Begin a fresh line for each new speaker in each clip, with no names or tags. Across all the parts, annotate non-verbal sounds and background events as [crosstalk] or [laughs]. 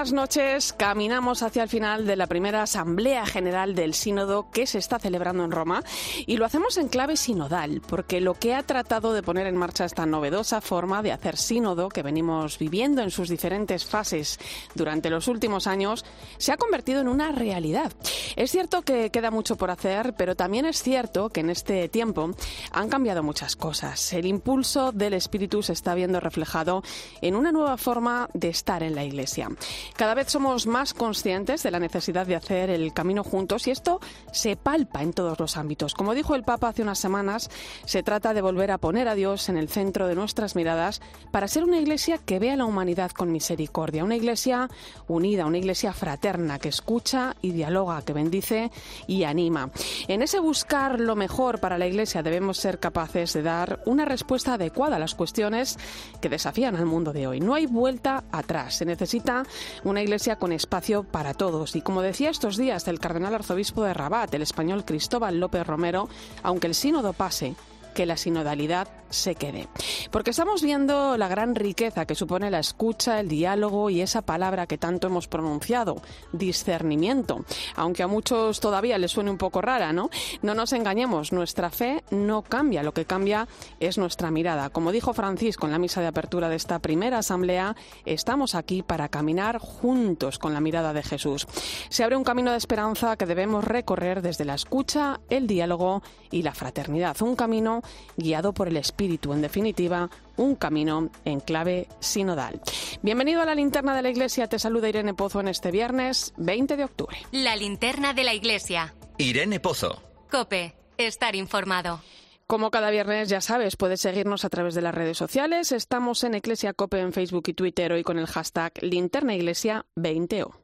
Buenas noches. Caminamos hacia el final de la primera Asamblea General del Sínodo que se está celebrando en Roma y lo hacemos en clave sinodal, porque lo que ha tratado de poner en marcha esta novedosa forma de hacer sínodo que venimos viviendo en sus diferentes fases durante los últimos años se ha convertido en una realidad. Es cierto que queda mucho por hacer, pero también es cierto que en este tiempo han cambiado muchas cosas. El impulso del Espíritu se está viendo reflejado en una nueva forma de estar en la Iglesia. Cada vez somos más conscientes de la necesidad de hacer el camino juntos y esto se palpa en todos los ámbitos. Como dijo el Papa hace unas semanas, se trata de volver a poner a Dios en el centro de nuestras miradas para ser una Iglesia que vea a la humanidad con misericordia, una Iglesia unida, una Iglesia fraterna que escucha y dialoga, que bendice y anima. En ese buscar lo mejor para la Iglesia debemos ser capaces de dar una respuesta adecuada a las cuestiones que desafían al mundo de hoy. No hay vuelta atrás. Se necesita una iglesia con espacio para todos. Y como decía estos días el cardenal arzobispo de Rabat, el español Cristóbal López Romero, aunque el sínodo pase, que la sinodalidad se quede. Porque estamos viendo la gran riqueza que supone la escucha, el diálogo y esa palabra que tanto hemos pronunciado, discernimiento. Aunque a muchos todavía les suene un poco rara, ¿no? No nos engañemos, nuestra fe no cambia, lo que cambia es nuestra mirada. Como dijo Francisco en la misa de apertura de esta primera asamblea, estamos aquí para caminar juntos con la mirada de Jesús. Se abre un camino de esperanza que debemos recorrer desde la escucha, el diálogo y la fraternidad. Un camino guiado por el Espíritu, en definitiva, un camino en clave sinodal. Bienvenido a la Linterna de la Iglesia, te saluda Irene Pozo en este viernes 20 de octubre.
La Linterna de la Iglesia.
Irene Pozo.
Cope, estar informado.
Como cada viernes, ya sabes, puedes seguirnos a través de las redes sociales. Estamos en Iglesia Cope en Facebook y Twitter hoy con el hashtag linternaiglesia20o.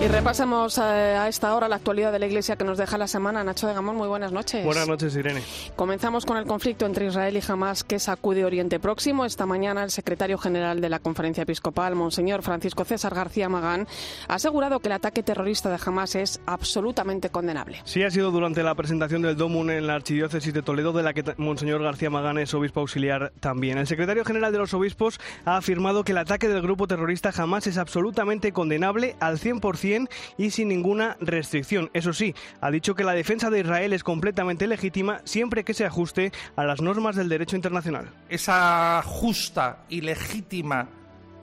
Y repasamos eh, a esta hora la actualidad de la Iglesia que nos deja la semana. Nacho de Gamón, muy buenas noches.
Buenas noches, Irene.
Comenzamos con el conflicto entre Israel y Hamas que sacude Oriente Próximo. Esta mañana el secretario general de la Conferencia Episcopal, Monseñor Francisco César García Magán, ha asegurado que el ataque terrorista de Hamas es absolutamente condenable.
Sí, ha sido durante la presentación del DOMUN en la Archidiócesis de Toledo, de la que Monseñor García Magán es obispo auxiliar también. El secretario general de los obispos ha afirmado que el ataque del grupo terrorista Hamas es absolutamente condenable al 100% y sin ninguna restricción. Eso sí, ha dicho que la defensa de Israel es completamente legítima siempre que se ajuste a las normas del derecho internacional.
Esa justa y legítima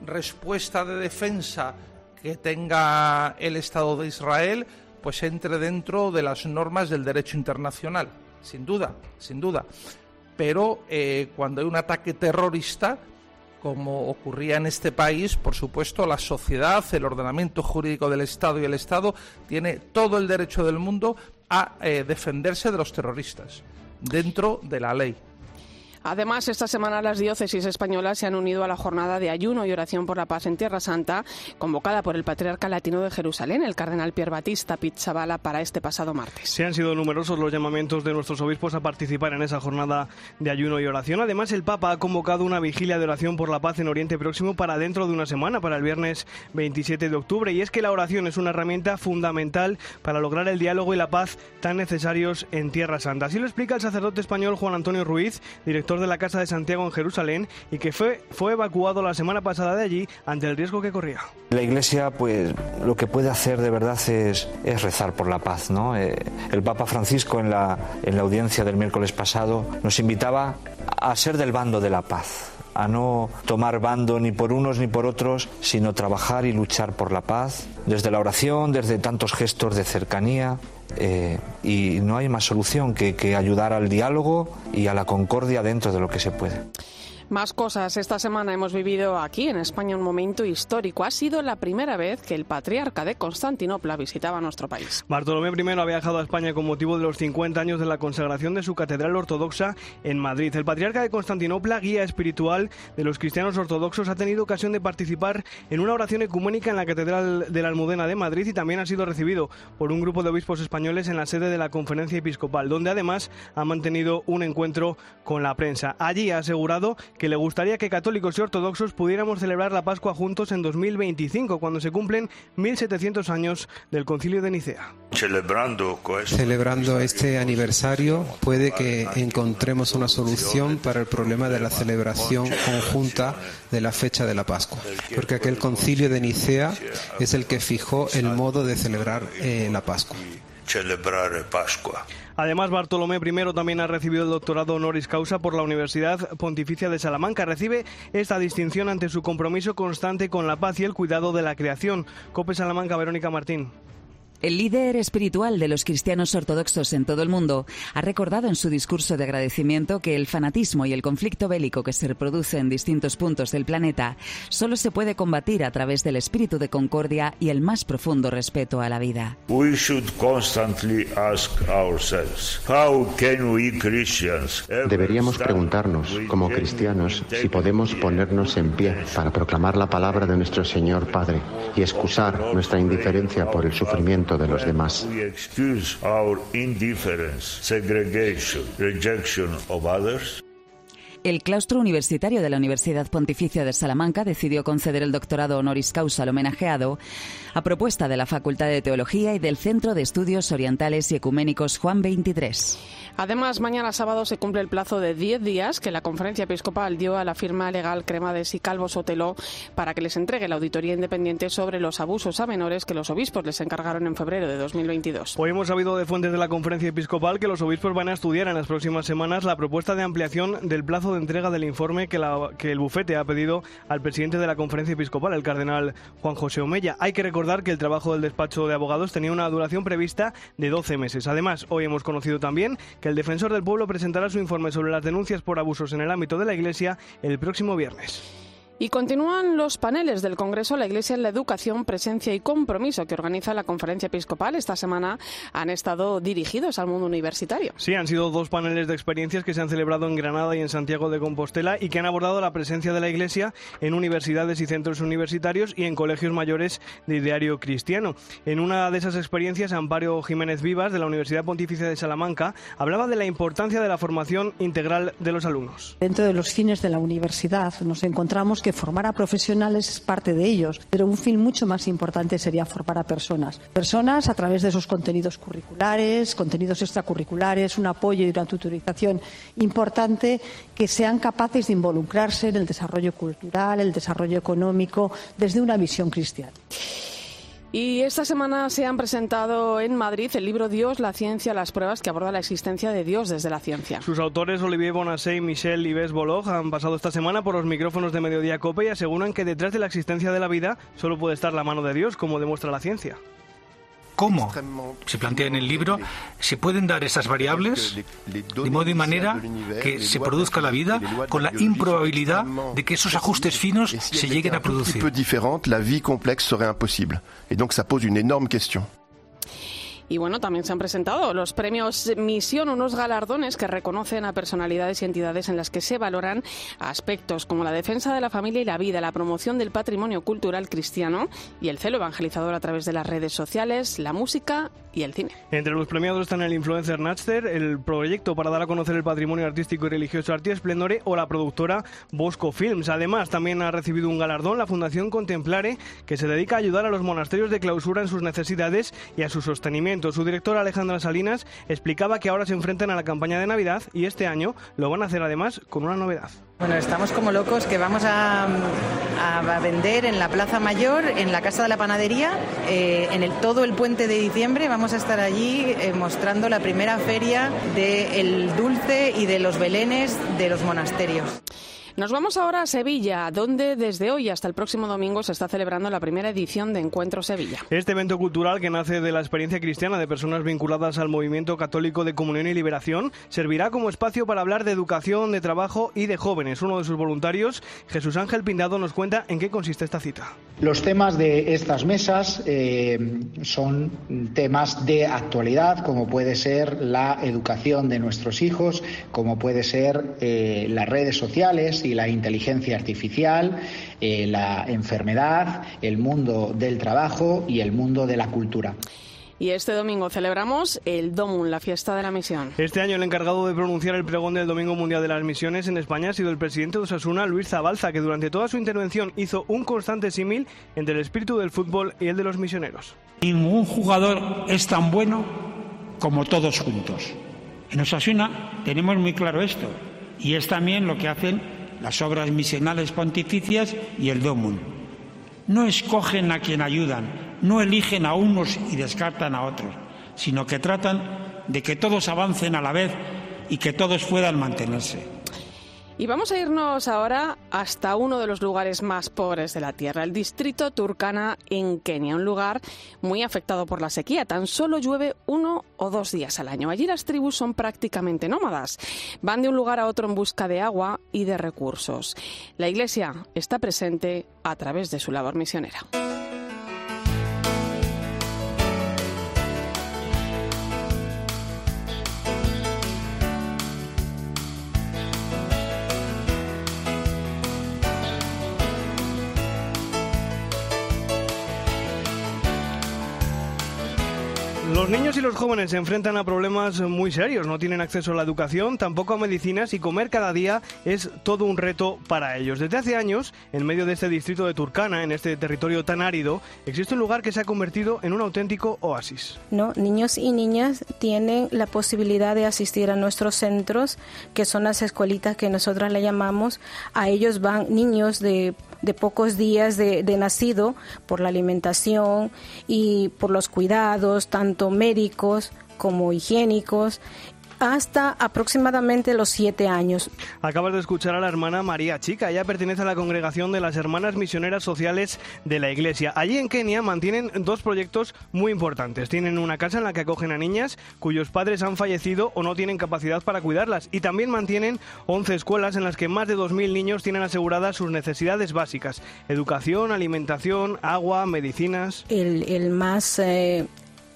respuesta de defensa que tenga el Estado de Israel, pues entre dentro de las normas del derecho internacional, sin duda, sin duda. Pero eh, cuando hay un ataque terrorista, como ocurría en este país, por supuesto, la sociedad, el ordenamiento jurídico del Estado y el Estado tiene todo el derecho del mundo a eh, defenderse de los terroristas dentro de la ley.
Además, esta semana las diócesis españolas se han unido a la jornada de ayuno y oración por la paz en Tierra Santa, convocada por el patriarca latino de Jerusalén, el cardenal Pier Batista Pizzabala, para este pasado martes.
Se han sido numerosos los llamamientos de nuestros obispos a participar en esa jornada de ayuno y oración. Además, el Papa ha convocado una vigilia de oración por la paz en Oriente Próximo para dentro de una semana, para el viernes 27 de octubre. Y es que la oración es una herramienta fundamental para lograr el diálogo y la paz tan necesarios en Tierra Santa. Así lo explica el sacerdote español Juan Antonio Ruiz, director de la Casa de Santiago en Jerusalén y que fue, fue evacuado la semana pasada de allí ante el riesgo que corría.
La Iglesia, pues, lo que puede hacer de verdad es, es rezar por la paz, ¿no? Eh, el Papa Francisco en la, en la audiencia del miércoles pasado nos invitaba a ser del bando de la paz a no tomar bando ni por unos ni por otros, sino trabajar y luchar por la paz, desde la oración, desde tantos gestos de cercanía, eh, y no hay más solución que, que ayudar al diálogo y a la concordia dentro de lo que se puede.
Más cosas. Esta semana hemos vivido aquí en España un momento histórico. Ha sido la primera vez que el patriarca de Constantinopla visitaba nuestro país.
Bartolomé I ha viajado a España con motivo de los 50 años de la consagración de su catedral ortodoxa en Madrid. El patriarca de Constantinopla, guía espiritual de los cristianos ortodoxos, ha tenido ocasión de participar en una oración ecuménica en la catedral de la Almudena de Madrid y también ha sido recibido por un grupo de obispos españoles en la sede de la conferencia episcopal, donde además ha mantenido un encuentro con la prensa. Allí ha asegurado que le gustaría que católicos y ortodoxos pudiéramos celebrar la Pascua juntos en 2025, cuando se cumplen 1700 años del Concilio de Nicea.
Celebrando este aniversario puede que encontremos una solución para el problema de la celebración conjunta de la fecha de la Pascua, porque aquel Concilio de Nicea es el que fijó el modo de celebrar eh, la Pascua.
Además, Bartolomé I también ha recibido el doctorado honoris causa por la Universidad Pontificia de Salamanca. Recibe esta distinción ante su compromiso constante con la paz y el cuidado de la creación. Cope Salamanca, Verónica Martín.
El líder espiritual de los cristianos ortodoxos en todo el mundo ha recordado en su discurso de agradecimiento que el fanatismo y el conflicto bélico que se reproduce en distintos puntos del planeta solo se puede combatir a través del espíritu de concordia y el más profundo respeto a la vida.
Deberíamos preguntarnos, como cristianos, si podemos ponernos en pie para proclamar la palabra de nuestro Señor Padre y excusar nuestra indiferencia por el sufrimiento de los demás.
El claustro universitario de la Universidad Pontificia de Salamanca decidió conceder el doctorado honoris causa al homenajeado a propuesta de la Facultad de Teología y del Centro de Estudios Orientales y Ecuménicos Juan 23.
Además, mañana sábado se cumple el plazo de 10 días que la conferencia episcopal dio a la firma legal Cremades y Calvo Sotelo para que les entregue la auditoría independiente sobre los abusos a menores que los obispos les encargaron en febrero de 2022.
Hoy hemos sabido de fuentes de la conferencia episcopal que los obispos van a estudiar en las próximas semanas la propuesta de ampliación del plazo de entrega del informe que, que el bufete ha pedido al presidente de la conferencia episcopal, el cardenal Juan José Omella. Hay que recordar que el trabajo del despacho de abogados tenía una duración prevista de 12 meses. Además, hoy hemos conocido también que el defensor del pueblo presentará su informe sobre las denuncias por abusos en el ámbito de la Iglesia el próximo viernes.
Y continúan los paneles del Congreso La Iglesia en la Educación, Presencia y Compromiso que organiza la Conferencia Episcopal. Esta semana han estado dirigidos al mundo universitario.
Sí, han sido dos paneles de experiencias que se han celebrado en Granada y en Santiago de Compostela y que han abordado la presencia de la Iglesia en universidades y centros universitarios y en colegios mayores de ideario cristiano. En una de esas experiencias, Amparo Jiménez Vivas, de la Universidad Pontificia de Salamanca, hablaba de la importancia de la formación integral de los alumnos.
Dentro de los fines de la universidad nos encontramos que formar a profesionales es parte de ellos, pero un fin mucho más importante sería formar a personas. Personas a través de esos contenidos curriculares, contenidos extracurriculares, un apoyo y una tutorización importante que sean capaces de involucrarse en el desarrollo cultural, el desarrollo económico, desde una visión cristiana.
Y esta semana se han presentado en Madrid el libro Dios, la ciencia, las pruebas que aborda la existencia de Dios desde la ciencia.
Sus autores, Olivier Bonassé y Michel Ives Bolog, han pasado esta semana por los micrófonos de Mediodía Cope y aseguran que detrás de la existencia de la vida solo puede estar la mano de Dios, como demuestra la ciencia
cómo se plantea en el libro, se pueden dar esas variables de modo y manera que se produzca la vida con la improbabilidad de que esos ajustes finos se lleguen a producir.
La vie complexe serait imposible. Et donc ça pose une énorme question.
Y bueno, también se han presentado los premios Misión, unos galardones que reconocen a personalidades y entidades en las que se valoran aspectos como la defensa de la familia y la vida, la promoción del patrimonio cultural cristiano y el celo evangelizador a través de las redes sociales, la música y el cine.
Entre los premiados están el influencer Natster, el proyecto para dar a conocer el patrimonio artístico y religioso Arti Esplendore o la productora Bosco Films. Además, también ha recibido un galardón la Fundación Contemplare, que se dedica a ayudar a los monasterios de clausura en sus necesidades y a su sostenimiento su directora Alejandra Salinas explicaba que ahora se enfrentan a la campaña de Navidad y este año lo van a hacer además con una novedad.
Bueno, estamos como locos que vamos a, vender en la Plaza Mayor, en la Casa de la Panadería, eh, en el, todo el puente de diciembre. Vamos a estar allí eh, mostrando la primera feria del dulce y de los belenes de los monasterios.
Nos vamos ahora a Sevilla, donde desde hoy hasta el próximo domingo se está celebrando la primera edición de Encuentro Sevilla.
Este evento cultural que nace de la experiencia cristiana de personas vinculadas al movimiento católico de comunión y liberación servirá como espacio para hablar de educación, de trabajo y de jóvenes. Uno de sus voluntarios, Jesús Ángel Pindado, nos cuenta en qué consiste esta cita.
Los temas de estas mesas eh, son temas de actualidad, como puede ser la educación de nuestros hijos, como puede ser eh, las redes sociales y la inteligencia artificial, eh, la enfermedad, el mundo del trabajo y el mundo de la cultura.
Y este domingo celebramos el DOMUN, la fiesta de la misión.
Este año el encargado de pronunciar el pregón del Domingo Mundial de las Misiones en España ha sido el presidente de Osasuna, Luis Zabalza, que durante toda su intervención hizo un constante símil entre el espíritu del fútbol y el de los misioneros.
Ningún jugador es tan bueno como todos juntos. En Osasuna tenemos muy claro esto, y es también lo que hacen las obras misionales pontificias y el DOMUN. No escogen a quien ayudan, no eligen a unos y descartan a otros, sino que tratan de que todos avancen a la vez y que todos puedan mantenerse.
Y vamos a irnos ahora hasta uno de los lugares más pobres de la Tierra, el distrito Turkana en Kenia, un lugar muy afectado por la sequía. Tan solo llueve uno o dos días al año. Allí las tribus son prácticamente nómadas. Van de un lugar a otro en busca de agua y de recursos. La Iglesia está presente a través de su labor misionera.
Los niños y los jóvenes se enfrentan a problemas muy serios. No tienen acceso a la educación, tampoco a medicinas y comer cada día es todo un reto para ellos. Desde hace años, en medio de este distrito de Turkana, en este territorio tan árido, existe un lugar que se ha convertido en un auténtico oasis.
No, niños y niñas tienen la posibilidad de asistir a nuestros centros, que son las escuelitas que nosotras le llamamos. A ellos van niños de de pocos días de, de, nacido por la alimentación y por los cuidados, tanto médicos como higiénicos hasta aproximadamente los siete años.
Acabas de escuchar a la hermana María Chica. Ella pertenece a la congregación de las Hermanas Misioneras Sociales de la Iglesia. Allí en Kenia mantienen dos proyectos muy importantes. Tienen una casa en la que acogen a niñas cuyos padres han fallecido o no tienen capacidad para cuidarlas. Y también mantienen 11 escuelas en las que más de 2.000 niños tienen aseguradas sus necesidades básicas. Educación, alimentación, agua, medicinas.
El, el más... Eh,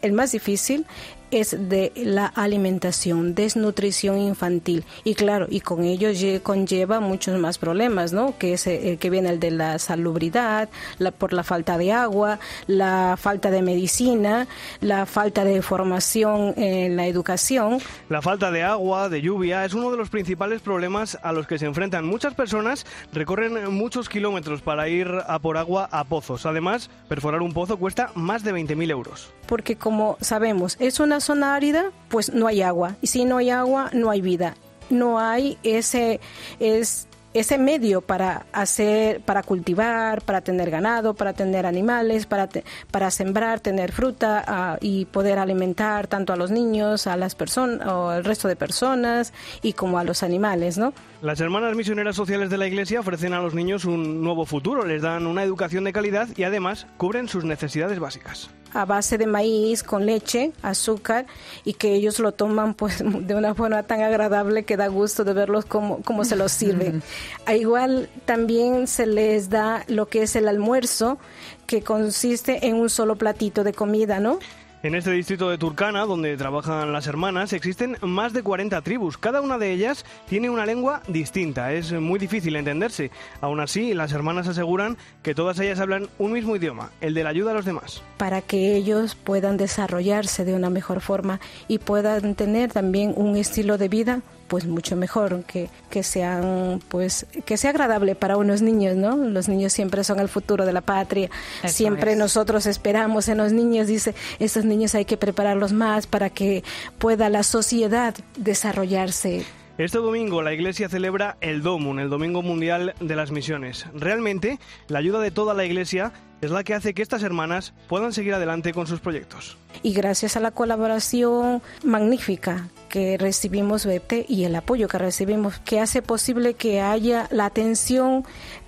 el más difícil es de la alimentación, desnutrición infantil. Y claro, y con ello conlleva muchos más problemas, ¿no? Que es el que viene el de la salubridad, la, por la falta de agua, la falta de medicina, la falta de formación en la educación.
La falta de agua, de lluvia, es uno de los principales problemas a los que se enfrentan. Muchas personas recorren muchos kilómetros para ir a por agua a pozos. Además, perforar un pozo cuesta más de 20.000 euros.
Porque como sabemos, es una zona árida, pues no hay agua. Y si no hay agua, no hay vida. No hay ese, es, ese medio para hacer, para cultivar, para tener ganado, para tener animales, para, para sembrar, tener fruta uh, y poder alimentar tanto a los niños, a las personas o al resto de personas y como a los animales, ¿no?
Las hermanas misioneras sociales de la Iglesia ofrecen a los niños un nuevo futuro, les dan una educación de calidad y además cubren sus necesidades básicas.
A base de maíz, con leche, azúcar y que ellos lo toman pues [laughs] de una forma tan agradable que da gusto de verlos como, como se los sirven. [laughs] A igual también se les da lo que es el almuerzo, que consiste en un solo platito de comida, ¿no?
En este distrito de Turkana, donde trabajan las hermanas, existen más de 40 tribus. Cada una de ellas tiene una lengua distinta. Es muy difícil entenderse. Aún así, las hermanas aseguran que todas ellas hablan un mismo idioma, el de la ayuda a los demás.
Para que ellos puedan desarrollarse de una mejor forma y puedan tener también un estilo de vida pues mucho mejor, que, que sean, pues, que sea agradable para unos niños, ¿no? Los niños siempre son el futuro de la patria. Eso siempre es. nosotros esperamos en los niños, dice, estos niños hay que prepararlos más para que pueda la sociedad desarrollarse.
Este domingo la Iglesia celebra el DOMUN, el Domingo Mundial de las Misiones. Realmente, la ayuda de toda la Iglesia es la que hace que estas hermanas puedan seguir adelante con sus proyectos.
Y gracias a la colaboración magnífica que recibimos y el apoyo que recibimos, que hace posible que haya la atención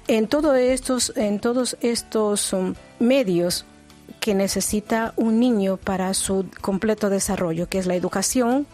en, estos, en todos estos um, medios que necesita un niño para su completo desarrollo, que es la educación,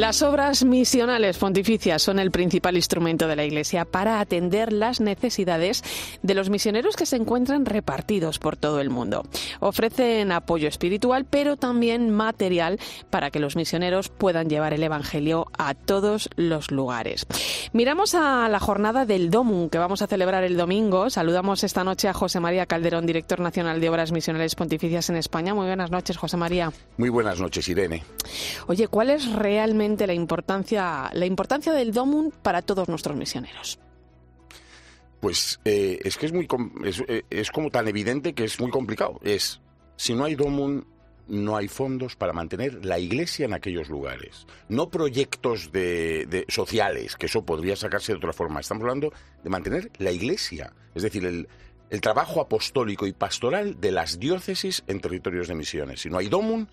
Las obras misionales pontificias son el principal instrumento de la Iglesia para atender las necesidades de los misioneros que se encuentran repartidos por todo el mundo. Ofrecen apoyo espiritual, pero también material para que los misioneros puedan llevar el Evangelio a todos los lugares. Miramos a la jornada del DOMUN que vamos a celebrar el domingo. Saludamos esta noche a José María Calderón, director nacional de Obras Misionales Pontificias en España. Muy buenas noches, José María.
Muy buenas noches, Irene.
Oye, ¿cuál es realmente la importancia, la importancia del DOMUN para todos nuestros misioneros?
Pues eh, es que es muy eh, es, como tan evidente que es muy complicado. Es si no hay DOMUN no hay fondos para mantener la iglesia en aquellos lugares. No proyectos de, sociales, que eso podría sacarse de otra forma. Estamos hablando de mantener la iglesia. Es decir, el, el trabajo apostólico y pastoral de las diócesis en territorios de misiones. Si no hay DOMUN,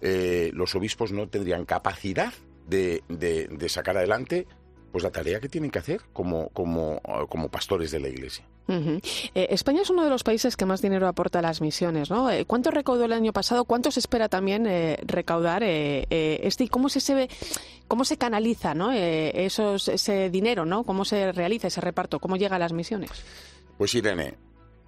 eh, los obispos no tendrían capacidad de, de, sacar adelante pues la tarea que tienen que hacer como, como, como pastores de la Iglesia.
Eh, España es uno de los países que más dinero aporta a las misiones, ¿no? Eh, ¿Cuánto recaudó el año pasado? ¿Cuánto se espera también eh, recaudar este y cómo se, ve, cómo se canaliza, ¿no? Esos, ese dinero, ¿no? ¿Cómo se realiza ese reparto? ¿Cómo llega a las misiones?
Pues Irene,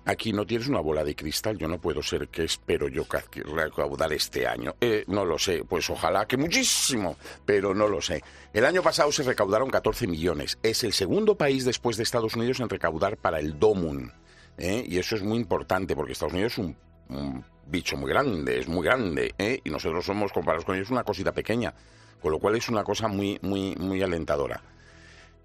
Aquí no tienes una bola de cristal, yo no puedo ser que espero yo recaudar este año. Eh, no lo sé, pues ojalá que muchísimo, pero no lo sé. El año pasado se recaudaron 14 millones. Es el segundo país después de Estados Unidos en recaudar para el DOMUN. ¿eh? Y eso es muy importante porque Estados Unidos es un, bicho muy grande, es muy grande. ¿eh? Y nosotros somos, comparados con ellos, una cosita pequeña. Con lo cual es una cosa muy, muy, muy alentadora.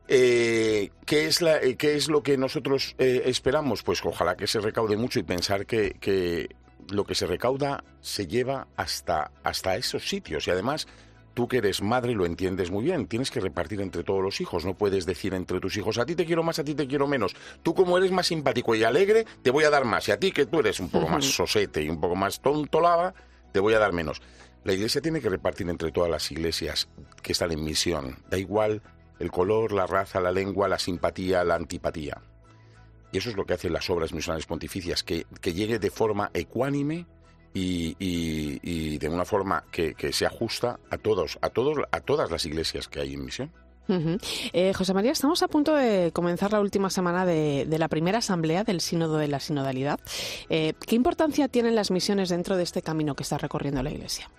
Eh, ¿qué, es la, eh, ¿Qué es lo que nosotros eh, esperamos? Pues ojalá que se recaude mucho y pensar que, que, lo que se recauda se lleva hasta, hasta esos sitios. Y además, tú que eres madre lo entiendes muy bien. Tienes que repartir entre todos los hijos. No puedes decir entre tus hijos, a ti te quiero más, a ti te quiero menos. Tú como eres más simpático y alegre, te voy a dar más. Y a ti que tú eres un poco más sosete y un poco más tonto lava, te voy a dar menos. La iglesia tiene que repartir entre todas las iglesias que están en misión. Da igual el color, la raza, la lengua, la simpatía, la antipatía. Y eso es lo que hacen las obras misionales pontificias, que, llegue de forma ecuánime y, de una forma que, se ajusta a todos, a todos, a todas las iglesias que hay en misión.
Eh, José María, estamos a punto de comenzar la última semana de, la primera asamblea del Sínodo de la Sinodalidad. Eh, ¿Qué importancia tienen las misiones dentro de este camino que está recorriendo la Iglesia?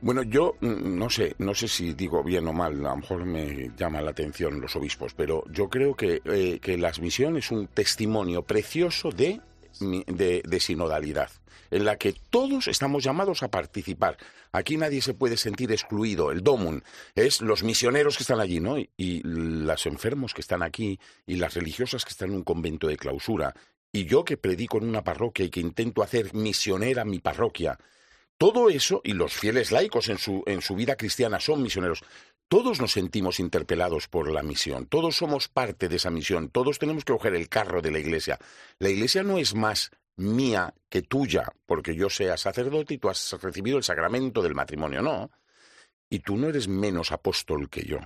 Bueno, yo mm, no sé, no sé si digo bien o mal, a lo mejor me llama la atención los obispos, pero yo creo que, eh, que las misiones es un testimonio precioso de, de, sinodalidad, en la que todos estamos llamados a participar. Aquí nadie se puede sentir excluido. El DOMUN es los misioneros que están allí, ¿no? Y, y los enfermos que están aquí, y las religiosas que están en un convento de clausura, y yo que predico en una parroquia y que intento hacer misionera mi parroquia todo eso, y los fieles laicos en su, en su vida cristiana son misioneros, todos nos sentimos interpelados por la misión, todos somos parte de esa misión, todos tenemos que coger el carro de la iglesia. La iglesia no es más mía que tuya, porque yo sea sacerdote y tú has recibido el sacramento del matrimonio, no. Y tú no eres menos apóstol que yo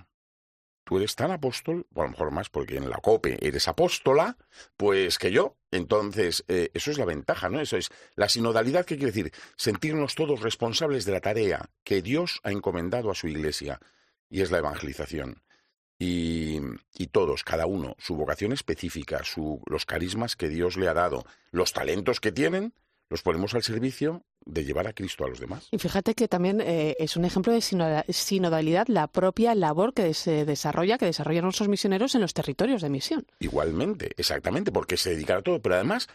eres tan apóstol, o a lo mejor más porque en la COPE eres apóstola, pues que yo. Entonces, eh, eso es la ventaja, ¿no? Eso es la sinodalidad, ¿qué quiere decir? Sentirnos todos responsables de la tarea que Dios ha encomendado a su iglesia, y es la evangelización. Y, y todos, cada uno, su vocación específica, su, los carismas que Dios le ha dado, los talentos que tienen, los ponemos al servicio de llevar a Cristo a los demás.
Y fíjate que también eh, es un ejemplo de sinodalidad la propia labor que se desarrolla, que desarrollan nuestros misioneros en los territorios de misión.
Igualmente, exactamente, porque se dedican a todo, pero además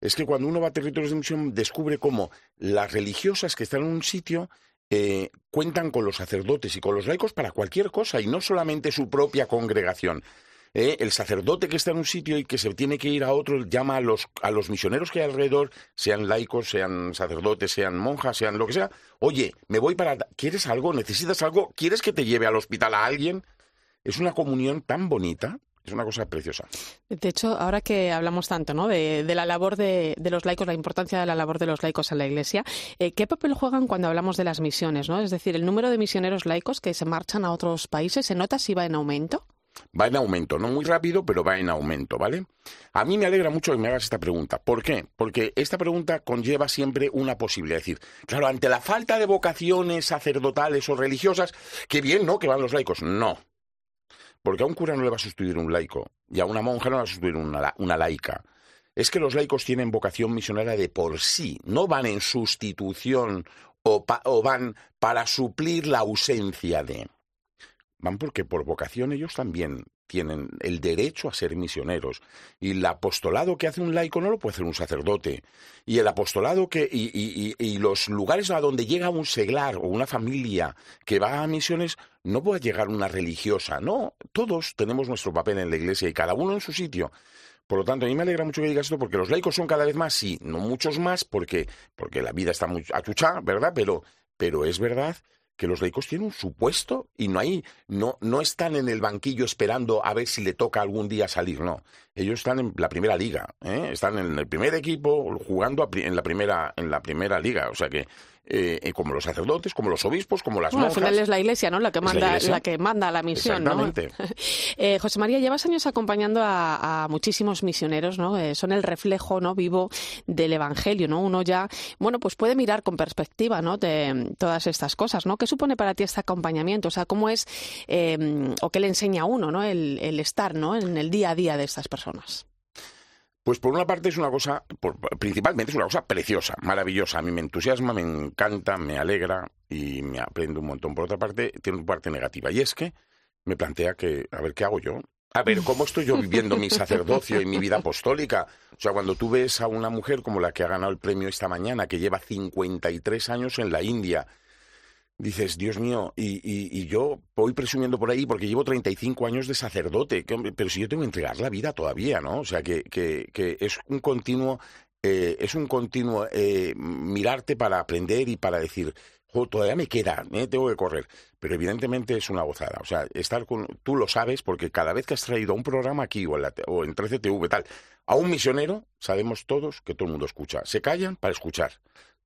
es que cuando uno va a territorios de misión descubre cómo las religiosas que están en un sitio eh, cuentan con los sacerdotes y con los laicos para cualquier cosa y no solamente su propia congregación. ¿Eh? El sacerdote que está en un sitio y que se tiene que ir a otro llama a los, a los misioneros que hay alrededor, sean laicos, sean sacerdotes, sean monjas, sean lo que sea. Oye, me voy para... ¿Quieres algo? ¿Necesitas algo? ¿Quieres que te lleve al hospital a alguien? Es una comunión tan bonita. Es una cosa preciosa.
De hecho, ahora que hablamos tanto ¿no? de, la labor de, los laicos, la importancia de la labor de los laicos en la Iglesia, eh, ¿qué papel juegan cuando hablamos de las misiones? ¿no? Es decir, el número de misioneros laicos que se marchan a otros países, ¿se nota si va en aumento?
Va en aumento, no muy rápido, pero va en aumento, ¿vale? A mí me alegra mucho que me hagas esta pregunta. ¿Por qué? Porque esta pregunta conlleva siempre una posibilidad. Es decir, claro, ante la falta de vocaciones sacerdotales o religiosas, qué bien, ¿no? Que van los laicos. No, porque a un cura no le va a sustituir un laico y a una monja no le va a sustituir una, laica. Es que los laicos tienen vocación misionera de por sí, no van en sustitución o van para suplir la ausencia de. Van porque por vocación ellos también tienen el derecho a ser misioneros. Y el apostolado que hace un laico no lo puede hacer un sacerdote. Y el apostolado que. y, los lugares a donde llega un seglar o una familia que va a misiones no puede llegar una religiosa. No, todos tenemos nuestro papel en la iglesia y cada uno en su sitio. Por lo tanto, a mí me alegra mucho que digas esto porque los laicos son cada vez más, sí, no muchos más, porque, porque la vida está muy achuchada, ¿verdad? Pero, pero es verdad que los laicos tienen un supuesto y no hay, no, no están en el banquillo esperando a ver si le toca algún día salir, no. Ellos están en la primera liga, ¿eh? están en el primer equipo jugando en la primera, en la primera liga, o sea que eh, eh, como los sacerdotes, como los obispos, como las bueno,
monjas. Al final es la Iglesia, ¿no? La que manda, la, que manda la misión, ¿no? [laughs] eh, José María, llevas años acompañando a, muchísimos misioneros, ¿no? Eh, son el reflejo, ¿no? Vivo del Evangelio, ¿no? Uno ya, bueno, pues puede mirar con perspectiva, ¿no? De todas estas cosas, ¿no? ¿Qué supone para ti este acompañamiento? O sea, ¿cómo es o qué le enseña a uno, ¿no? El, el estar, ¿no? En el día a día de estas personas.
Pues por una parte es una cosa, principalmente es una cosa preciosa, maravillosa. A mí me entusiasma, me encanta, me alegra y me aprendo un montón. Por otra parte, tiene una parte negativa y es que me plantea que, a ver, ¿qué hago yo? A ver, ¿cómo estoy yo viviendo mi sacerdocio y mi vida apostólica? O sea, cuando tú ves a una mujer como la que ha ganado el premio esta mañana, que lleva 53 años en la India, dices, Dios mío, y, y, yo voy presumiendo por ahí porque llevo 35 años de sacerdote, pero si yo tengo que entregar la vida todavía, ¿no? O sea, que, que, que es un continuo, eh, es un continuo eh, mirarte para aprender y para decir, todavía me queda, ¿eh? tengo que correr. Pero evidentemente es una gozada. O sea, estar con, tú lo sabes porque cada vez que has traído un programa aquí o en, la, o en 13TV, tal, a un misionero, sabemos todos que todo el mundo escucha. Se callan para escuchar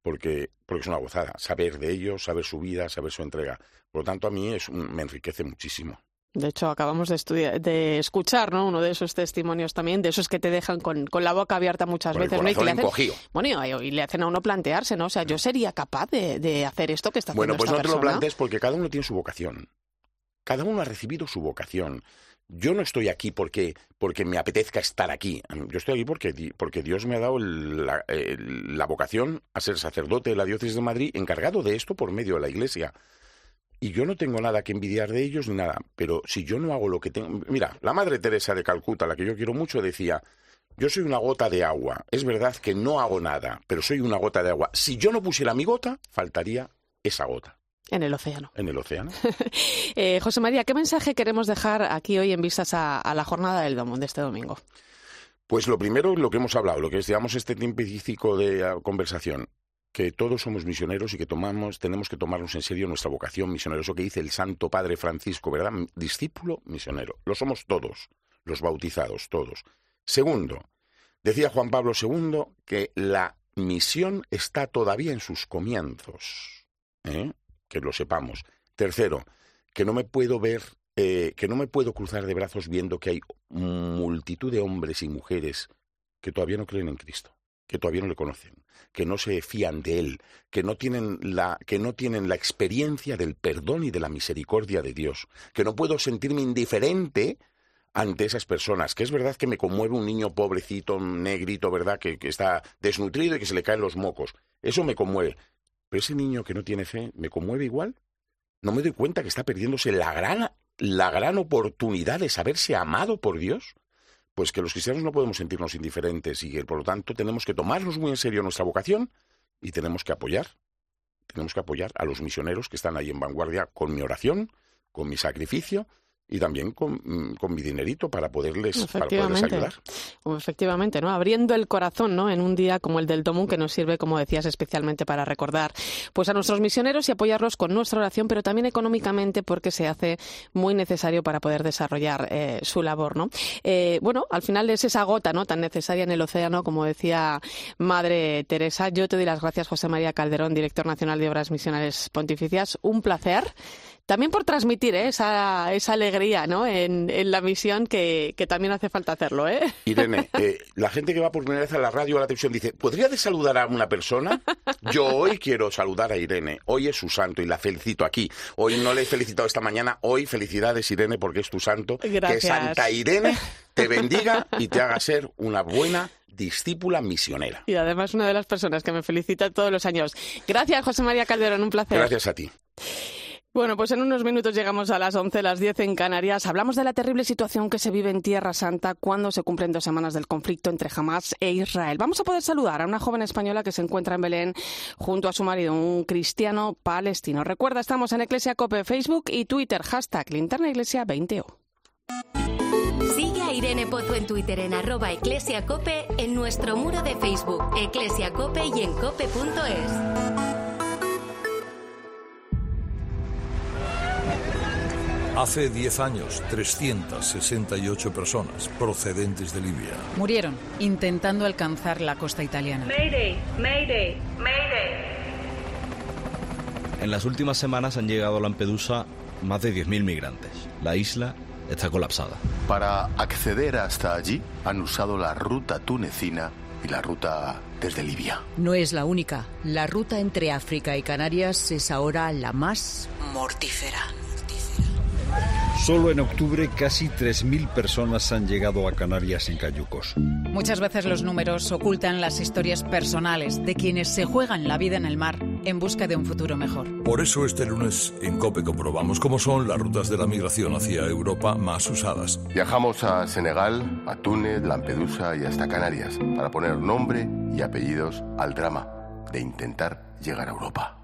porque, porque es una gozada. Saber de ellos, saber su vida, saber su entrega. Por lo tanto, a mí es me enriquece muchísimo.
De hecho, acabamos de, estudiar, de escuchar ¿no? uno de esos testimonios también, de esos que te dejan con, con la boca abierta muchas veces.
¿no?
Y,
le hacen,
bueno, y, le hacen a uno plantearse, ¿no? O sea, yo sería capaz de, de hacer esto que está haciendo
Bueno, pues
no
te lo plantees porque cada uno tiene su vocación. Cada uno ha recibido su vocación. Yo no estoy aquí porque, porque me apetezca estar aquí. Yo estoy aquí porque, porque Dios me ha dado la, la, vocación a ser sacerdote de la diócesis de Madrid, encargado de esto por medio de la Iglesia. Y yo no tengo nada que envidiar de ellos ni nada. Pero si yo no hago lo que tengo. Mira, la Madre Teresa de Calcuta, la que yo quiero mucho, decía: Yo soy una gota de agua. Es verdad que no hago nada, pero soy una gota de agua. Si yo no pusiera mi gota, faltaría esa gota.
En el océano.
En el océano. [laughs]
eh, José María, ¿qué mensaje queremos dejar aquí hoy en vistas a, la jornada del domo de este domingo?
Pues lo primero, lo que hemos hablado, lo que es, digamos, este tiempífico de ah, conversación, que todos somos misioneros y que tomamos, tenemos que tomarnos en serio nuestra vocación misionera. Eso que dice el Santo Padre Francisco, ¿verdad? Discípulo misionero. Lo somos todos, los bautizados, todos. Segundo, decía Juan Pablo II que la misión está todavía en sus comienzos. ¿eh? Que lo sepamos. Tercero, que no me puedo ver, eh, que no me puedo cruzar de brazos viendo que hay multitud de hombres y mujeres que todavía no creen en Cristo, que todavía no le conocen, que no se fían de él, que no tienen la, que no tienen la experiencia del perdón y de la misericordia de Dios, que no puedo sentirme indiferente ante esas personas, que es verdad que me conmueve un niño pobrecito, negrito, ¿verdad? Que, que, está desnutrido y que se le caen los mocos. Eso me conmueve. Pero ese niño que no tiene fe me conmueve igual. No me doy cuenta que está perdiéndose la gran, la gran oportunidad de saberse amado por Dios. Pues que los cristianos no podemos sentirnos indiferentes y que por lo tanto tenemos que tomarnos muy en serio nuestra vocación y tenemos que apoyar. Tenemos que apoyar a los misioneros que están ahí en vanguardia con mi oración, con mi sacrificio y también con, mm, con mi dinerito para poderles, para poderles ayudar.
Efectivamente, ¿no? Abriendo el corazón, ¿no? En un día como el del Tomún, que nos sirve, como decías, especialmente para recordar pues a nuestros misioneros y apoyarlos con nuestra oración, pero también económicamente porque se hace muy necesario para poder desarrollar eh, su labor, ¿no? Eh, bueno, al final es esa gota, ¿no? Tan necesaria en el océano, como decía Madre Teresa. Yo te doy las gracias, José María Calderón, director nacional de Obras Misionales Pontificias. Un placer. También por transmitir ¿eh? esa, esa alegría ¿no? en, en la misión que, que también hace falta hacerlo. ¿eh?
Irene, [laughs] eh, la gente que va por primera vez a la radio o a la televisión dice, ¿podría de saludar a una persona? Yo hoy quiero saludar a Irene. Hoy es su santo y la felicito aquí. Hoy no le he felicitado esta mañana. Hoy felicidades, Irene, porque es tu santo. Que
Gracias.
Santa Irene te bendiga y te haga ser una buena discípula misionera.
Y además una de las personas que me felicita todos los años. Gracias, José María Calderón, un placer.
Gracias a ti.
Bueno, pues en unos minutos llegamos a las 11, las 10 en Canarias. Hablamos de la terrible situación que se vive en Tierra Santa cuando se cumplen dos semanas del conflicto entre Hamas e Israel. Vamos a poder saludar a una joven española que se encuentra en Belén junto a su marido, un cristiano palestino. Recuerda, estamos en Iglesia Cope, Facebook y Twitter, hashtag Linterna Iglesia 20O.
Sigue a Irene Pozo en Twitter en arroba eclesiacope, en nuestro muro de Facebook, eclesiacope y en cope.es.
Hace 10 años, 368 personas procedentes de Libia.
Murieron intentando alcanzar la costa italiana.
Mayday, Mayday, Mayday.
En las últimas semanas han llegado a Lampedusa más de 10.000 migrantes. La isla está colapsada.
Para acceder hasta allí han usado la ruta tunecina y la ruta desde Libia.
No es la única. La ruta entre África y Canarias es ahora la más mortífera.
Solo en octubre casi 3.000 personas han llegado a Canarias en cayucos.
Muchas veces los números ocultan las historias personales de quienes se juegan la vida en el mar en busca de un futuro mejor.
Por eso este lunes en COPE comprobamos cómo son las rutas de la migración hacia Europa más usadas.
Viajamos a Senegal, a Túnez, Lampedusa y hasta Canarias para poner nombre y apellidos al drama de intentar llegar a Europa.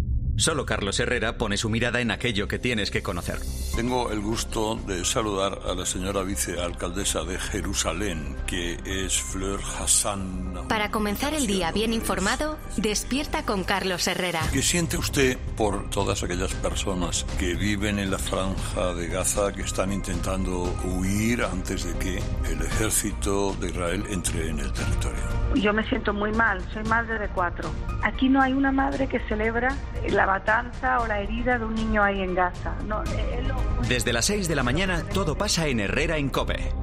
Solo Carlos Herrera pone su mirada en aquello que tienes que conocer.
Tengo el gusto de saludar a la señora vicealcaldesa de Jerusalén, que es Fleur Hassan.
Para comenzar el día bien informado, despierta con Carlos Herrera.
¿Qué siente usted por todas aquellas personas que viven en la franja de Gaza, que están intentando huir antes de que el ejército de Israel entre en el territorio?
Yo me siento muy mal, soy madre de cuatro. Aquí no hay una madre que celebra la matanza o la herida de un niño ahí en Gaza. No, eh,
Desde las 6 de la mañana todo pasa en Herrera en Cope.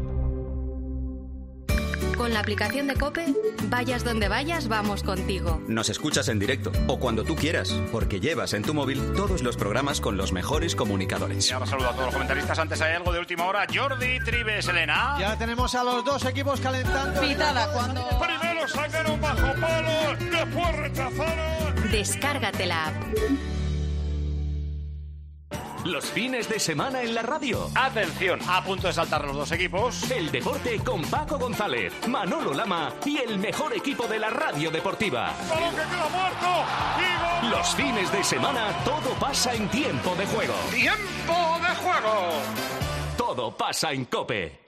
Con la aplicación de Cope, vayas donde vayas, vamos contigo.
Nos escuchas en directo o cuando tú quieras, porque llevas en tu móvil todos los programas con los mejores comunicadores.
Ahora saludo a todos los comentaristas. Antes hay algo de última hora. Jordi Tribes, Elena.
Ya tenemos a los dos equipos calentando.
Pitada cuando. Primero sacaron bajo palo, después rechazaron.
Descárgate la app.
Los fines de semana en la radio.
Atención, a punto de saltar los dos equipos.
El deporte con Paco González, Manolo Lama y el mejor equipo de la radio deportiva.
Balón que queda muerto. Y.
Los fines de semana todo pasa en tiempo de juego.
Tiempo de juego.
Todo pasa en Cope.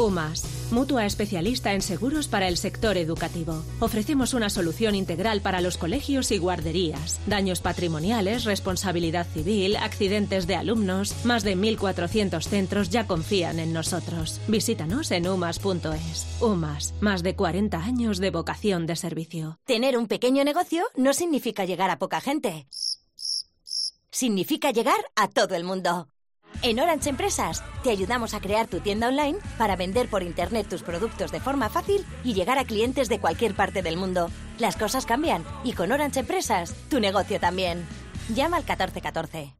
UMAS, mutua especialista en seguros para el sector educativo. Ofrecemos una solución integral para los colegios y guarderías. Daños patrimoniales, responsabilidad civil, accidentes de alumnos. Más de 1.400 centros ya confían en nosotros. Visítanos en umas.es. UMAS, más de 40 años de vocación de servicio.
Tener un pequeño negocio no significa llegar a poca gente. Significa llegar a todo el mundo. En Orange Empresas te ayudamos a crear tu tienda online para vender por Internet tus productos de forma fácil y llegar a clientes de cualquier parte del mundo. Las cosas cambian y con Orange Empresas, tu negocio también. Llama al 1414.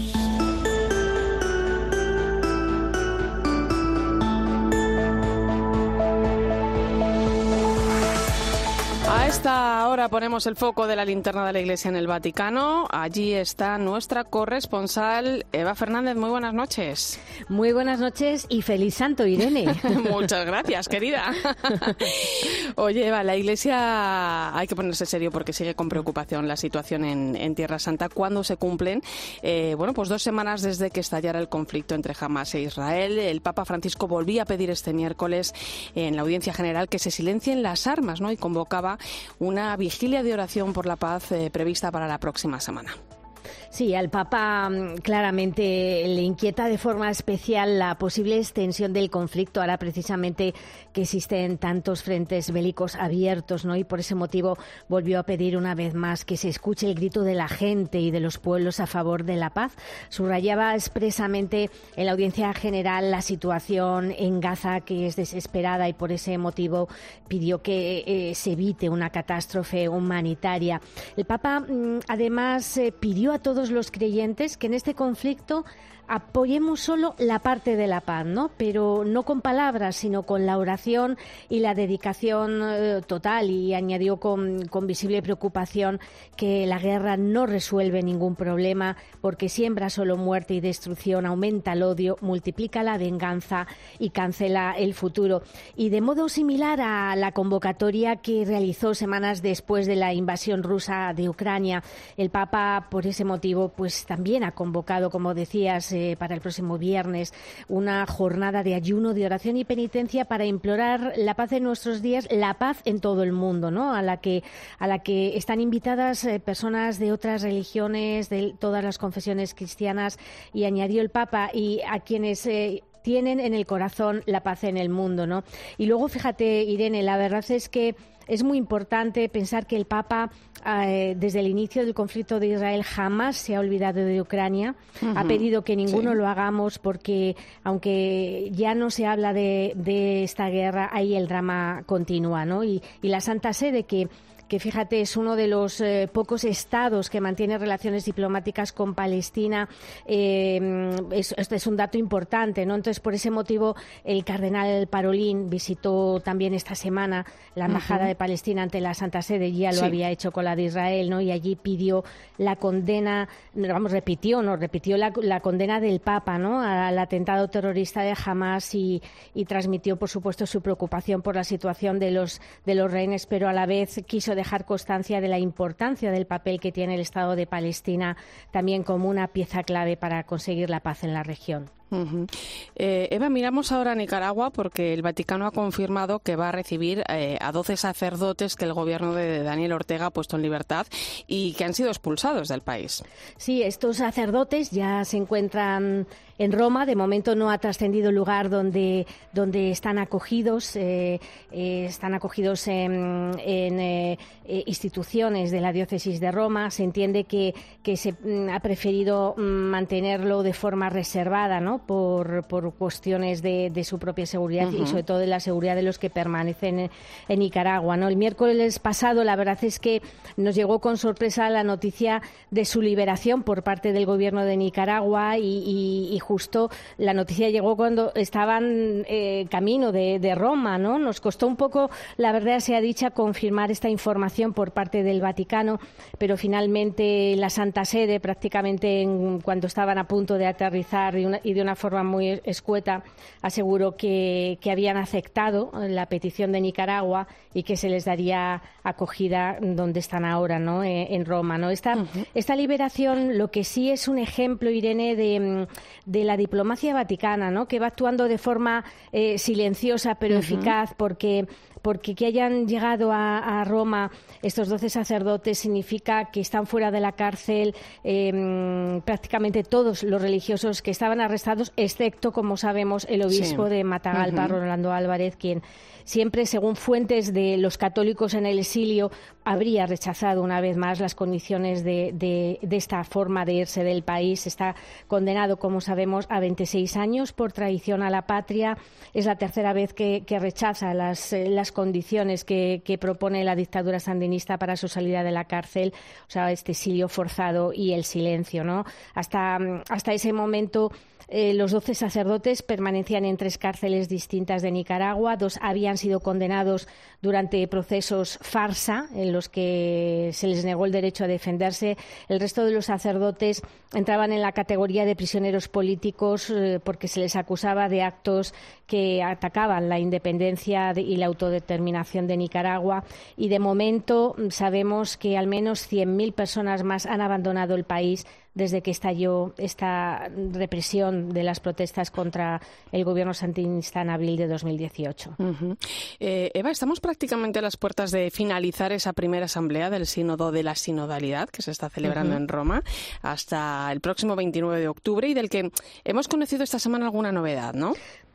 Esta hora ponemos el foco de la linterna de la Iglesia en el Vaticano. Allí está nuestra corresponsal Eva Fernández. Muy buenas noches.
Muy buenas noches y feliz santo, Irene. [laughs]
Muchas gracias, querida. [laughs] Oye, Eva, la Iglesia hay que ponerse serio porque sigue con preocupación la situación en, Tierra Santa. cuando se cumplen? Eh, bueno, pues dos semanas desde que estallara el conflicto entre Hamas e Israel. El Papa Francisco volvía a pedir este miércoles en la audiencia general que se silencien las armas, ¿no? Y convocaba una vigilia de oración por la paz eh, prevista para la próxima semana.
Sí, al Papa mm, claramente le inquieta de forma especial la posible extensión del conflicto, ahora precisamente que existen tantos frentes bélicos abiertos, ¿no? Y por ese motivo volvió a pedir una vez más que se escuche el grito de la gente y de los pueblos a favor de la paz. Subrayaba expresamente en la audiencia general la situación en Gaza, que es desesperada, y por ese motivo pidió que eh, se evite una catástrofe humanitaria. El Papa, mm, además, eh, pidió a todos los creyentes que en este conflicto apoyemos solo la parte de la paz, ¿no? Pero no con palabras, sino con la oración y la dedicación eh, total. Y añadió con, visible preocupación que la guerra no resuelve ningún problema porque siembra solo muerte y destrucción, aumenta el odio, multiplica la venganza y cancela el futuro. Y de modo similar a la convocatoria que realizó semanas después de la invasión rusa de Ucrania, el Papa, por ese motivo, pues también ha convocado, como decías, eh, para el próximo viernes una jornada de ayuno, de oración y penitencia para implorar la paz en nuestros días, la paz en todo el mundo, ¿no? A la que, a la que están invitadas eh, personas de otras religiones, de todas las confesiones cristianas, y añadió el Papa, y a quienes eh, tienen en el corazón la paz en el mundo, ¿no? Y luego, fíjate, Irene, la verdad es que es muy importante pensar que el Papa, eh, desde el inicio del conflicto de Israel, jamás se ha olvidado de Ucrania. Ha pedido que ninguno lo hagamos porque, aunque ya no se habla de, esta guerra, ahí el drama continúa. ¿no? Y, y la Santa Sede, que que fíjate es uno de los eh, pocos estados que mantiene relaciones diplomáticas con Palestina. Eh, este es un dato importante, ¿no? Entonces, por ese motivo, el cardenal Parolín visitó también esta semana la embajada de Palestina ante la Santa Sede, ya lo había hecho con la de Israel, ¿no? Y allí pidió la condena, vamos, repitió, ¿no? Repitió la, condena del Papa, ¿no? Al atentado terrorista de Hamas y, y transmitió, por supuesto, su preocupación por la situación de los de los rehenes, pero a la vez quiso dejar constancia de la importancia del papel que tiene el Estado de Palestina también como una pieza clave para conseguir la paz en la región.
Eh, Eva, miramos ahora a Nicaragua porque el Vaticano ha confirmado que va a recibir eh, a 12 sacerdotes que el gobierno de Daniel Ortega ha puesto en libertad y que han sido expulsados del país.
Sí, estos sacerdotes ya se encuentran en Roma. De momento no ha trascendido el lugar donde, donde están acogidos. Eh, están acogidos en, instituciones de la diócesis de Roma. Se entiende que, que se mm, ha preferido mm, mantenerlo de forma reservada, ¿no? Por, por cuestiones de, su propia seguridad y sobre todo de la seguridad de los que permanecen en, Nicaragua. ¿no? El miércoles pasado la verdad es que nos llegó con sorpresa la noticia de su liberación por parte del gobierno de Nicaragua y, justo la noticia llegó cuando estaban eh, camino de, Roma. ¿no? Nos costó un poco, la verdad sea dicha, confirmar esta información por parte del Vaticano, pero finalmente la Santa Sede prácticamente en, cuando estaban a punto de aterrizar y, de una una forma muy escueta, aseguró que, habían aceptado la petición de Nicaragua y que se les daría acogida donde están ahora, ¿no? Eh, en Roma, ¿no? Esta, esta liberación lo que sí es un ejemplo, Irene, de, de la diplomacia vaticana, ¿no? Que va actuando de forma eh, silenciosa pero eficaz porque porque que hayan llegado a, Roma estos doce sacerdotes significa que están fuera de la cárcel em, prácticamente todos los religiosos que estaban arrestados, excepto, como sabemos, el obispo de Matagalpa, Rolando Álvarez, quien siempre, según fuentes de los católicos en el exilio, habría rechazado una vez más las condiciones de, esta forma de irse del país. Está condenado, como sabemos, a 26 años por traición a la patria. Es la tercera vez que, rechaza las, condiciones que, propone la dictadura sandinista para su salida de la cárcel, o sea, este exilio forzado y el silencio, ¿no? Hasta ese momento eh, los doce sacerdotes permanecían en tres cárceles distintas de Nicaragua. Dos habían sido condenados durante procesos farsa en los que se les negó el derecho a defenderse. El resto de los sacerdotes entraban en la categoría de prisioneros políticos eh, porque se les acusaba de actos que atacaban la independencia y la autodeterminación de Nicaragua. Y de momento sabemos que al menos 100.000 personas más han abandonado el país desde que estalló esta represión de las protestas contra el gobierno sandinista en abril de 2018.
Eh, Eva, estamos prácticamente a las puertas de finalizar esa primera asamblea del Sínodo de la Sinodalidad que se está celebrando en Roma hasta el próximo 29 de octubre y del que hemos conocido esta semana alguna novedad, ¿no?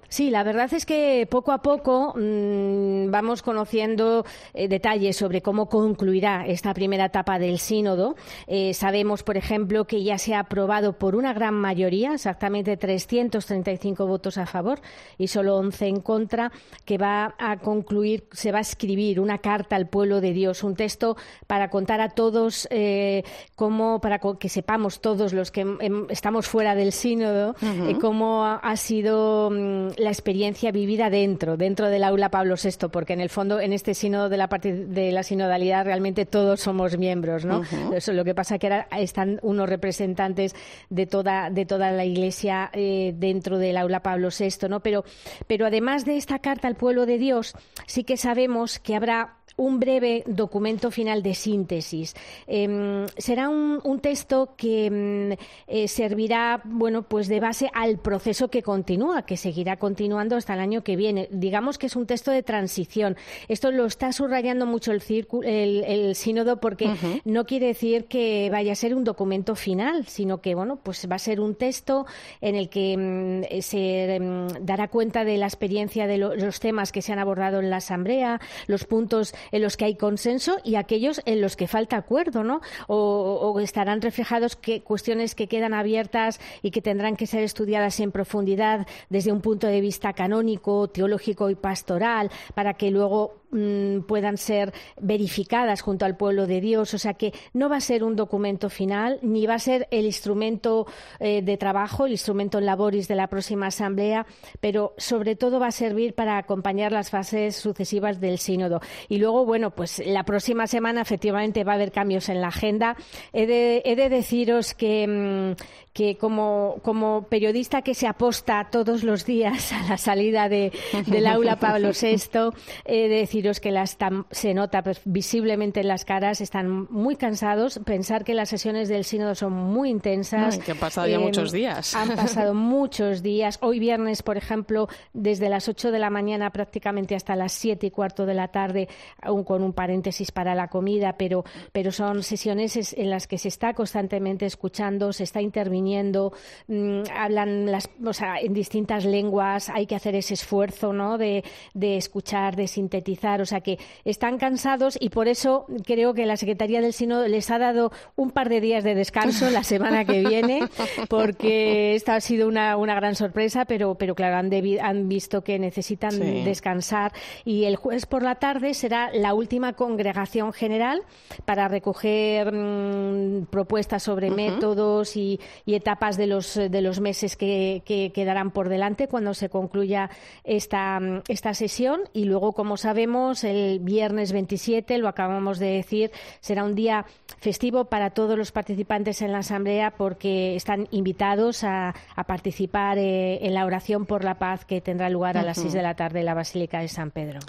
Sí, la verdad es que poco a poco mm, vamos conociendo eh, detalles sobre cómo concluirá esta primera etapa del sínodo. Eh, sabemos, por ejemplo, que ya se ha aprobado por una gran mayoría, exactamente 335 votos a favor y solo 11 en contra, que va a concluir, se va a escribir una carta al pueblo de Dios, un texto para contar a todos eh, cómo, para que sepamos todos los que estamos fuera del sínodo, cómo ha, sido mm, la experiencia vivida dentro, dentro del aula Pablo VI, porque en el fondo en este sínodo de la, de la sinodalidad realmente todos somos miembros, ¿no? Eso, lo que pasa que ahora están unos representantes de toda, de toda la Iglesia eh, dentro del aula Pablo VI, ¿no? Pero, pero además de esta carta al pueblo de Dios, sí que sabemos que habrá un breve documento final de síntesis. Em, será un, texto que em, eh, servirá, bueno, pues de base al proceso que continúa, que seguirá continuando hasta el año que viene. Digamos que es un texto de transición. Esto lo está subrayando mucho el, el, sínodo porque no quiere decir que vaya a ser un documento final, sino que, bueno, pues va a ser un texto en el que em, se dará cuenta de la experiencia de los temas que se han abordado en la Asamblea, los puntos en los que hay consenso y aquellos en los que falta acuerdo, ¿no? O, estarán reflejados que cuestiones que quedan abiertas y que tendrán que ser estudiadas en profundidad desde un punto de vista canónico, teológico y pastoral, para que luego Mm, puedan ser verificadas junto al pueblo de Dios. O sea que no va a ser un documento final, ni va a ser el instrumento eh, de trabajo, el instrumento en laboris de la próxima asamblea, pero sobre todo va a servir para acompañar las fases sucesivas del sínodo. Y luego, bueno, pues la próxima semana efectivamente va a haber cambios en la agenda. He de, deciros que, mm, que como, como, periodista que se aposta todos los días [laughs] a la salida de, del aula Pablo [laughs] VI, he de deciros que las se nota pues, visiblemente en las caras, están muy cansados. Pensar que las sesiones del sínodo son muy intensas.
que han pasado ya muchos em, días.
Han pasado [laughs] muchos días. Hoy viernes, por ejemplo, desde las 8 de la mañana prácticamente hasta las 7 y cuarto de la tarde, aún con un paréntesis para la comida, pero, pero son sesiones en las que se está constantemente escuchando, se está interviniendo Mm, hablan las, o sea, en distintas lenguas, hay que hacer ese esfuerzo ¿no? de, escuchar, de sintetizar, o sea que están cansados y por eso creo que la Secretaría del Sínodo les ha dado un par de días de descanso la semana que viene, [laughs] porque esta ha sido una, una gran sorpresa, pero, pero claro, han, han visto que necesitan descansar y el jueves por la tarde será la última congregación general para recoger mm, propuestas sobre métodos y, y etapas de los, de los meses que, quedarán por delante cuando se concluya esta, esta sesión y luego, como sabemos, el viernes 27, lo acabamos de decir, será un día festivo para todos los participantes en la Asamblea porque están invitados a, participar eh, en la oración por la paz que tendrá lugar a las 6 de la tarde en la Basílica de San Pedro.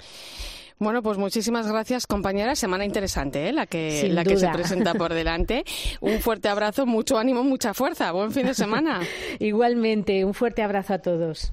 Bueno, pues muchísimas gracias, compañera. Semana interesante, ¿eh? la que, la que se presenta por delante. [laughs] Un fuerte abrazo, mucho ánimo, mucha fuerza. Buen fin de semana. [laughs]
Igualmente, un fuerte abrazo a todos.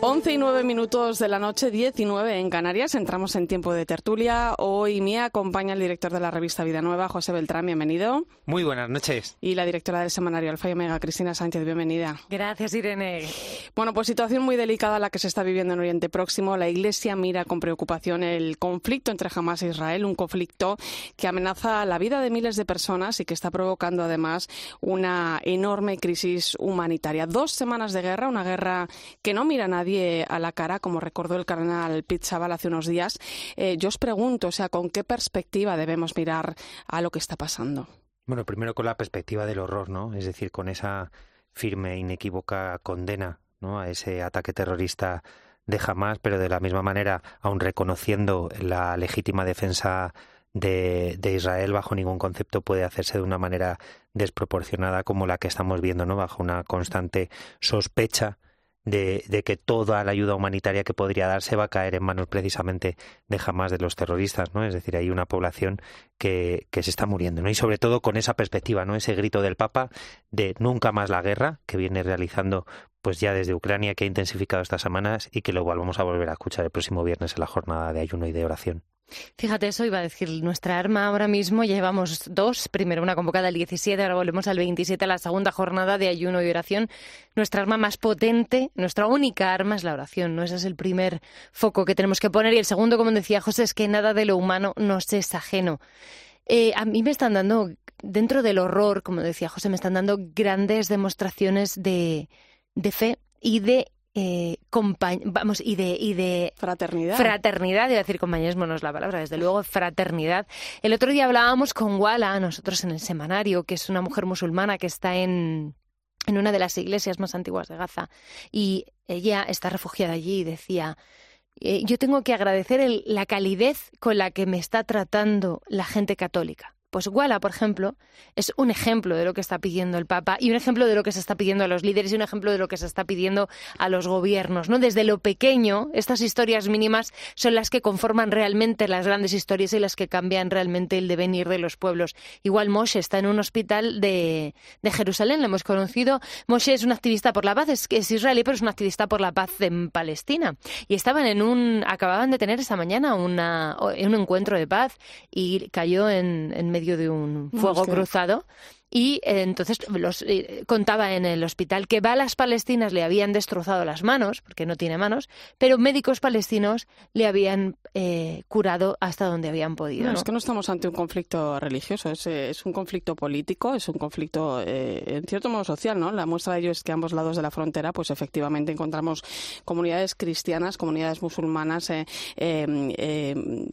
11 y 9 minutos de la noche, 19 en Canarias. Entramos en tiempo de tertulia. Hoy me acompaña el director de la revista Vida Nueva, José Beltrán. Bienvenido.
Muy buenas noches.
Y la directora del semanario Alfa y Omega, Cristina Sánchez. Bienvenida.
Gracias, Irene.
Bueno, pues situación muy delicada la que se está viviendo en Oriente Próximo. La Iglesia mira con preocupación el conflicto entre Hamas e Israel, un conflicto que amenaza la vida de miles de personas y que está provocando además una enorme crisis humanitaria. Dos semanas de guerra, una guerra que no mira a nadie a la cara, como recordó el cardenal Pizzabal hace unos días. Eh, yo os pregunto, o sea, ¿con qué perspectiva debemos mirar a lo que está pasando?
Bueno, primero con la perspectiva del horror, ¿no? Es decir, con esa firme inequívoca condena ¿no? a ese ataque terrorista de Hamas, pero de la misma manera, aun reconociendo la legítima defensa de, de, Israel bajo ningún concepto puede hacerse de una manera desproporcionada como la que estamos viendo, ¿no? Bajo una constante sospecha de, que toda la ayuda humanitaria que podría darse va a caer en manos precisamente de jamás de los terroristas, ¿no? Es decir, hay una población que, que se está muriendo, ¿no? Y sobre todo con esa perspectiva, ¿no? Ese grito del Papa de nunca más la guerra que viene realizando pues ya desde Ucrania que ha intensificado estas semanas y que luego vamos a volver a escuchar el próximo viernes en la jornada de ayuno y de oración.
Fíjate, eso iba a decir, nuestra arma ahora mismo llevamos dos, primero una convocada el 17, ahora volvemos al 27, a la segunda jornada de ayuno y oración. Nuestra arma más potente, nuestra única arma es la oración, ¿no? Ese es el primer foco que tenemos que poner y el segundo, como decía José, es que nada de lo humano nos es ajeno. Eh, a mí me están dando, dentro del horror, como decía José, me están dando grandes demostraciones de, de fe y de eh, vamos, y de, y de
fraternidad.
Fraternidad, iba a decir compañerismo no es la palabra, desde luego fraternidad. El otro día hablábamos con Wala, nosotros en el semanario, que es una mujer musulmana que está en, en una de las iglesias más antiguas de Gaza, y ella está refugiada allí y decía, eh, yo tengo que agradecer la calidez con la que me está tratando la gente católica. Pues Guala, por ejemplo, es un ejemplo de lo que está pidiendo el Papa y un ejemplo de lo que se está pidiendo a los líderes y un ejemplo de lo que se está pidiendo a los gobiernos. ¿no? Desde lo pequeño, estas historias mínimas son las que conforman realmente las grandes historias y las que cambian realmente el devenir de los pueblos. Igual Moshe está en un hospital de, Jerusalén, lo hemos conocido. Moshe es un activista por la paz, es, es israelí, pero es un activista por la paz en Palestina. Y estaban en un, acababan de tener esta mañana una, un encuentro de paz y cayó en, en medio de un fuego cruzado y eh, entonces los, eh, contaba en el hospital que balas palestinas le habían destrozado las manos, porque no tiene manos, pero médicos palestinos le habían eh, curado hasta donde habían podido.
No, Es que no estamos ante un conflicto religioso, es, es un conflicto político, es un conflicto en cierto modo social, ¿no? La muestra de ello es que a ambos lados de la frontera, pues efectivamente encontramos comunidades cristianas, comunidades musulmanas, em, em,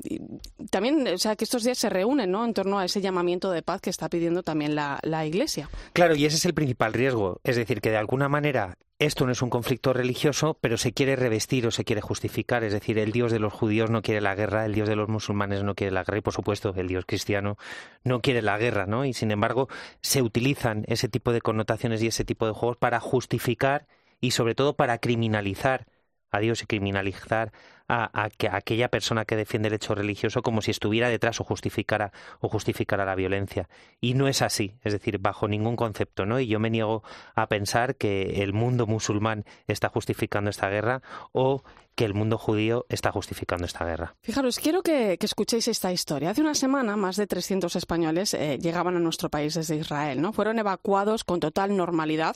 también, o sea, que estos días se reúnen, ¿no? En torno a ese llamamiento de paz que está pidiendo también la la Iglesia.
Claro, y ese es el principal riesgo. Es decir, que de alguna manera esto no es un conflicto religioso, pero se quiere revestir o se quiere justificar. Es decir, el Dios de los judíos no quiere la guerra, el Dios de los musulmanes no quiere la guerra y, por supuesto, el Dios cristiano no quiere la guerra, ¿no? Y, sin embargo, se utilizan ese tipo de connotaciones y ese tipo de juegos para justificar y, sobre todo, para criminalizar a Dios y criminalizar a, aquella persona que defiende el hecho religioso como si estuviera detrás o justificara o justificara la violencia. Y no es así, es decir, bajo ningún concepto, ¿no? Y yo me niego a pensar que el mundo musulmán está justificando esta guerra o que el mundo judío está justificando esta guerra.
Fijaros, quiero que, escuchéis esta historia. Hace una semana, más de 300 españoles eh, llegaban a nuestro país desde Israel. ¿no? Fueron evacuados con total normalidad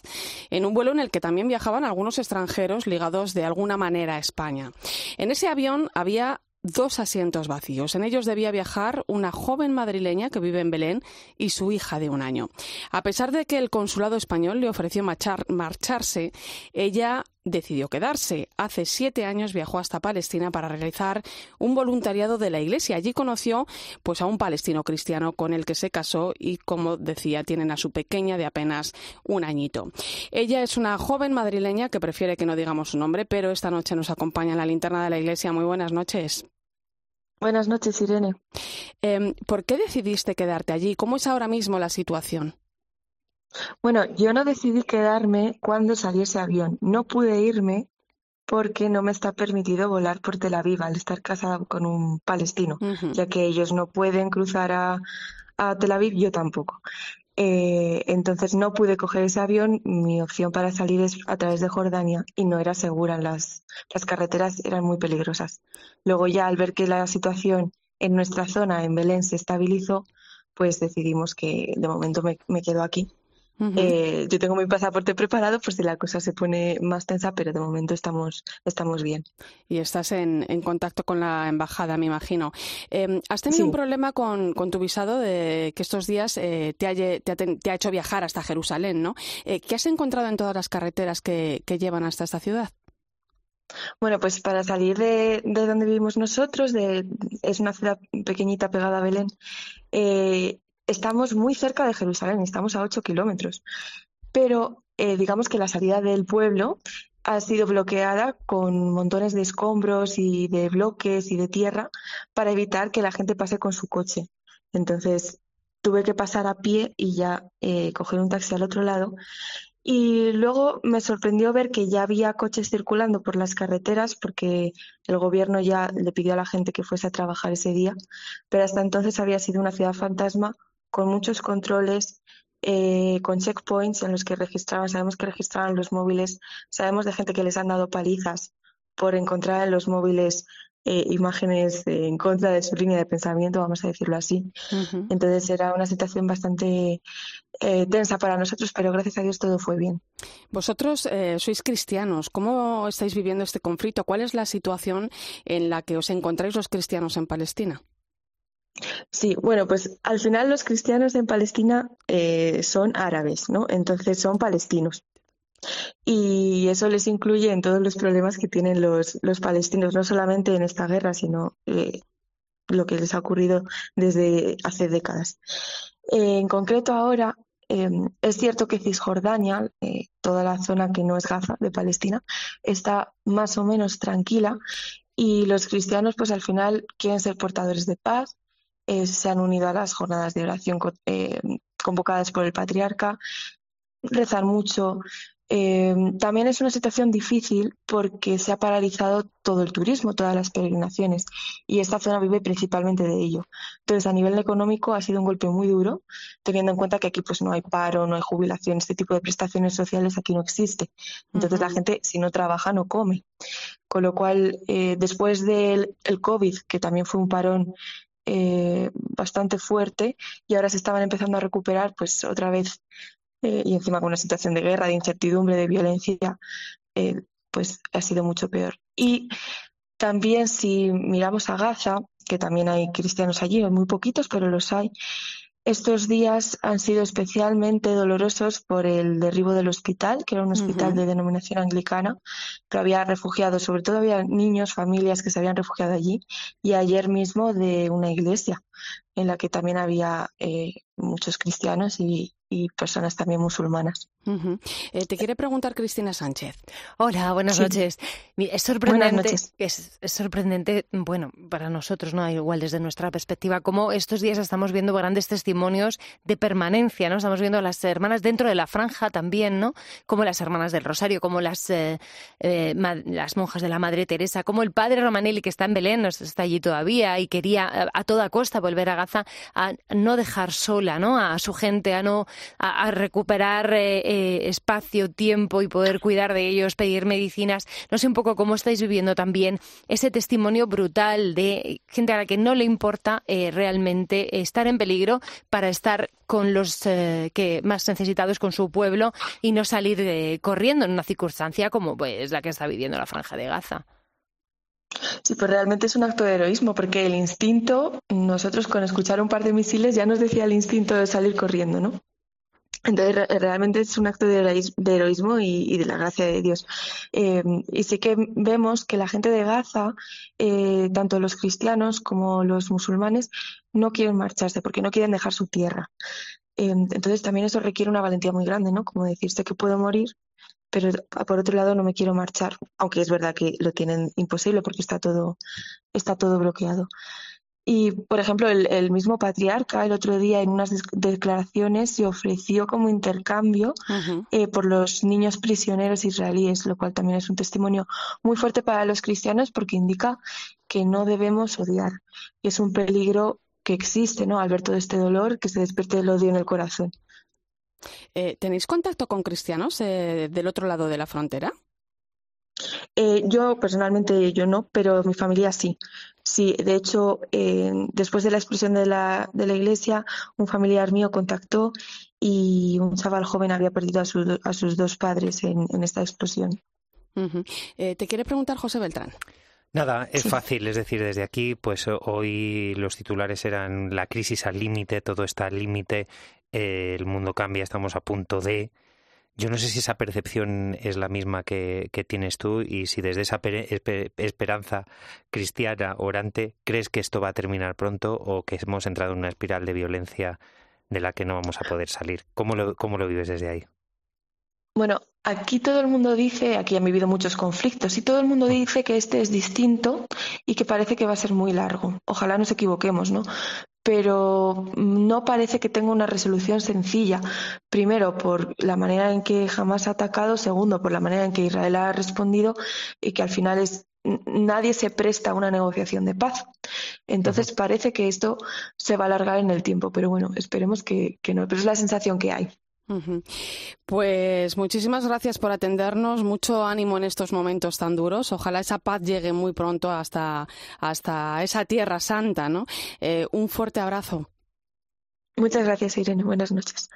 en un vuelo en el que también viajaban algunos extranjeros ligados de alguna manera a España. En avión había dos asientos vacíos. En ellos debía viajar una joven madrileña que vive en Belén y su hija de un año. A pesar de que el consulado español le ofreció marcharse, ella decidió quedarse. Hace siete años viajó hasta Palestina para realizar un voluntariado de la Iglesia. Allí conoció pues a un palestino cristiano con el que se casó y, como decía, tienen a su pequeña de apenas un añito. Ella es una joven madrileña que prefiere que no digamos su nombre, pero esta noche nos acompaña en la linterna de la Iglesia. Muy buenas noches.
Buenas noches, Irene.
Em, ¿Por qué decidiste quedarte allí? ¿Cómo es ahora mismo la situación?
Bueno, yo no decidí quedarme cuando salió ese avión. No pude irme porque no me está permitido volar por Tel Aviv al estar casada con un palestino, ya que ellos no pueden cruzar a, a Tel Aviv, yo tampoco. Eh, entonces no pude coger ese avión. Mi opción para salir es a través de Jordania y no era segura. Las, las carreteras eran muy peligrosas. Luego ya al ver que la situación en nuestra zona, en Belén, se estabilizó, pues decidimos que de momento me, me quedo aquí eh, yo tengo mi pasaporte preparado por si la cosa se pone más tensa, pero de momento estamos, estamos bien.
Y estás en, en contacto con la embajada, me imagino. Em, ¿Has tenido un problema con, con, tu visado de que estos días eh, te, ha, te, ha, hecho viajar hasta Jerusalén, ¿no? Eh, ¿Qué has encontrado en todas las carreteras que, que llevan hasta esta ciudad?
Bueno, pues para salir de, de donde vivimos nosotros, de, es una ciudad pequeñita pegada a Belén, eh, estamos muy cerca de Jerusalén, estamos a 8 kilómetros, pero eh, digamos que la salida del pueblo ha sido bloqueada con montones de escombros y de bloques y de tierra para evitar que la gente pase con su coche. Entonces tuve que pasar a pie y ya eh, coger un taxi al otro lado. Y luego me sorprendió ver que ya había coches circulando por las carreteras porque el gobierno ya le pidió a la gente que fuese a trabajar ese día, pero hasta entonces había sido una ciudad fantasma con muchos controles, eh, con checkpoints en los que registraban, sabemos que registraban los móviles, sabemos de gente que les han dado palizas por encontrar en los móviles eh, imágenes en contra de su línea de pensamiento, vamos a decirlo así. Entonces era una situación bastante eh, tensa para nosotros, pero gracias a Dios todo fue bien.
Vosotros sois cristianos. ¿Cómo estáis viviendo este conflicto? ¿Cuál es la situación en la que os encontráis los cristianos en Palestina?
Sí, bueno, pues al final los cristianos en Palestina eh, son árabes, ¿no? Entonces son palestinos. Y eso les incluye en todos los problemas que tienen los, los palestinos, no solamente en esta guerra, sino eh, lo que les ha ocurrido desde hace décadas. en concreto ahora, em, es cierto que Cisjordania, eh, toda la zona que no es Gaza de Palestina, está más o menos tranquila y los cristianos pues al final quieren ser portadores de paz eh, se han unido a las jornadas de oración eh, convocadas por el patriarca, rezar mucho. Eh, también es una situación difícil porque se ha paralizado todo el turismo, todas las peregrinaciones, y esta zona vive principalmente de ello. Entonces, a nivel económico ha sido un golpe muy duro, teniendo en cuenta que aquí pues no hay paro, no hay jubilación, este tipo de prestaciones sociales aquí no existe. Entonces, la gente, si no trabaja, no come. Con lo cual, después del el COVID, que también fue un parón eh, bastante fuerte y ahora se estaban empezando a recuperar, pues otra vez, eh, y encima con una situación de guerra, de incertidumbre, de violencia, eh, pues ha sido mucho peor. Y también si miramos a Gaza, que también hay cristianos allí, muy poquitos, pero los hay, estos días han sido especialmente dolorosos por el derribo del hospital, que era un hospital de denominación anglicana, que había refugiado, sobre todo había niños, familias que se habían refugiado allí, y ayer mismo de una iglesia en la que también había eh, muchos cristianos y, y personas también musulmanas.
Eh, te quiere preguntar Cristina Sánchez.
Hola, buenas noches. es sorprendente, Es, sorprendente, bueno, para nosotros, no igual desde nuestra perspectiva, cómo estos días estamos viendo grandes testimonios de permanencia, ¿no? Estamos viendo a las hermanas dentro de la franja también, ¿no? Como las hermanas del Rosario, como las eh, eh, las monjas de la Madre Teresa, como el padre Romanelli que está en Belén, está allí todavía y quería a, toda costa volver a Gaza a no dejar sola, ¿no? A su gente, a no a, recuperar eh, eh, espacio, tiempo y poder cuidar de ellos, pedir medicinas. No sé un poco cómo estáis viviendo también ese testimonio brutal de gente a la que no le importa eh, realmente estar en peligro para estar con los que más necesitados, con su pueblo y no salir corriendo en una circunstancia como pues la que está viviendo la franja de Gaza.
Sí, pues realmente es un acto de heroísmo, porque el instinto, nosotros con escuchar un par de misiles ya nos decía el instinto de salir corriendo, ¿no? Entonces, realmente es un acto de heroísmo y, de la gracia de Dios. Eh, y sí que vemos que la gente de Gaza, eh, tanto los cristianos como los musulmanes, no quieren marcharse porque no quieren dejar su tierra. Eh, entonces, también eso requiere una valentía muy grande, ¿no? Como decirse que puedo morir, pero por otro lado no me quiero marchar, aunque es verdad que lo tienen imposible porque está todo, está todo bloqueado. Y, por ejemplo, el, mismo patriarca el otro día en unas declaraciones se ofreció como intercambio eh, por los niños prisioneros israelíes, lo cual también es un testimonio muy fuerte para los cristianos porque indica que no debemos odiar. Y es un peligro que existe, ¿no? Al ver todo este dolor, que se despierte el odio en el corazón.
Eh, ¿Tenéis contacto con cristianos eh, del otro lado de la frontera?
Eh, yo personalmente yo no, pero mi familia sí. Sí, de hecho, eh, después de la explosión de la, de la iglesia, un familiar mío contactó y un chaval joven había perdido a, a sus dos padres en, esta explosión.
Eh, ¿Te quiere preguntar José Beltrán?
Nada, es fácil, es decir, desde aquí, pues hoy los titulares eran la crisis al límite, todo está al límite, el mundo cambia, estamos a punto de, yo no sé si esa percepción es la misma que, tienes tú y si desde esa esperanza cristiana orante crees que esto va a terminar pronto o que hemos entrado en una espiral de violencia de la que no vamos a poder salir. ¿Cómo lo, cómo lo vives desde ahí?
Bueno, aquí todo el mundo dice, aquí han vivido muchos conflictos, y todo el mundo dice que este es distinto y que parece que va a ser muy largo. Ojalá nos equivoquemos, ¿no? Pero no parece que tenga una resolución sencilla. Primero, por la manera en que jamás ha atacado, segundo, por la manera en que Israel ha respondido y que al final es nadie se presta a una negociación de paz. Entonces parece que esto se va a alargar en el tiempo, pero bueno, esperemos que, que no. Pero es la sensación que hay.
Pues muchísimas gracias por atendernos, mucho ánimo en estos momentos tan duros. Ojalá esa paz llegue muy pronto hasta, hasta esa tierra santa, ¿no? Eh, un fuerte abrazo.
Muchas gracias, Irene. Buenas noches.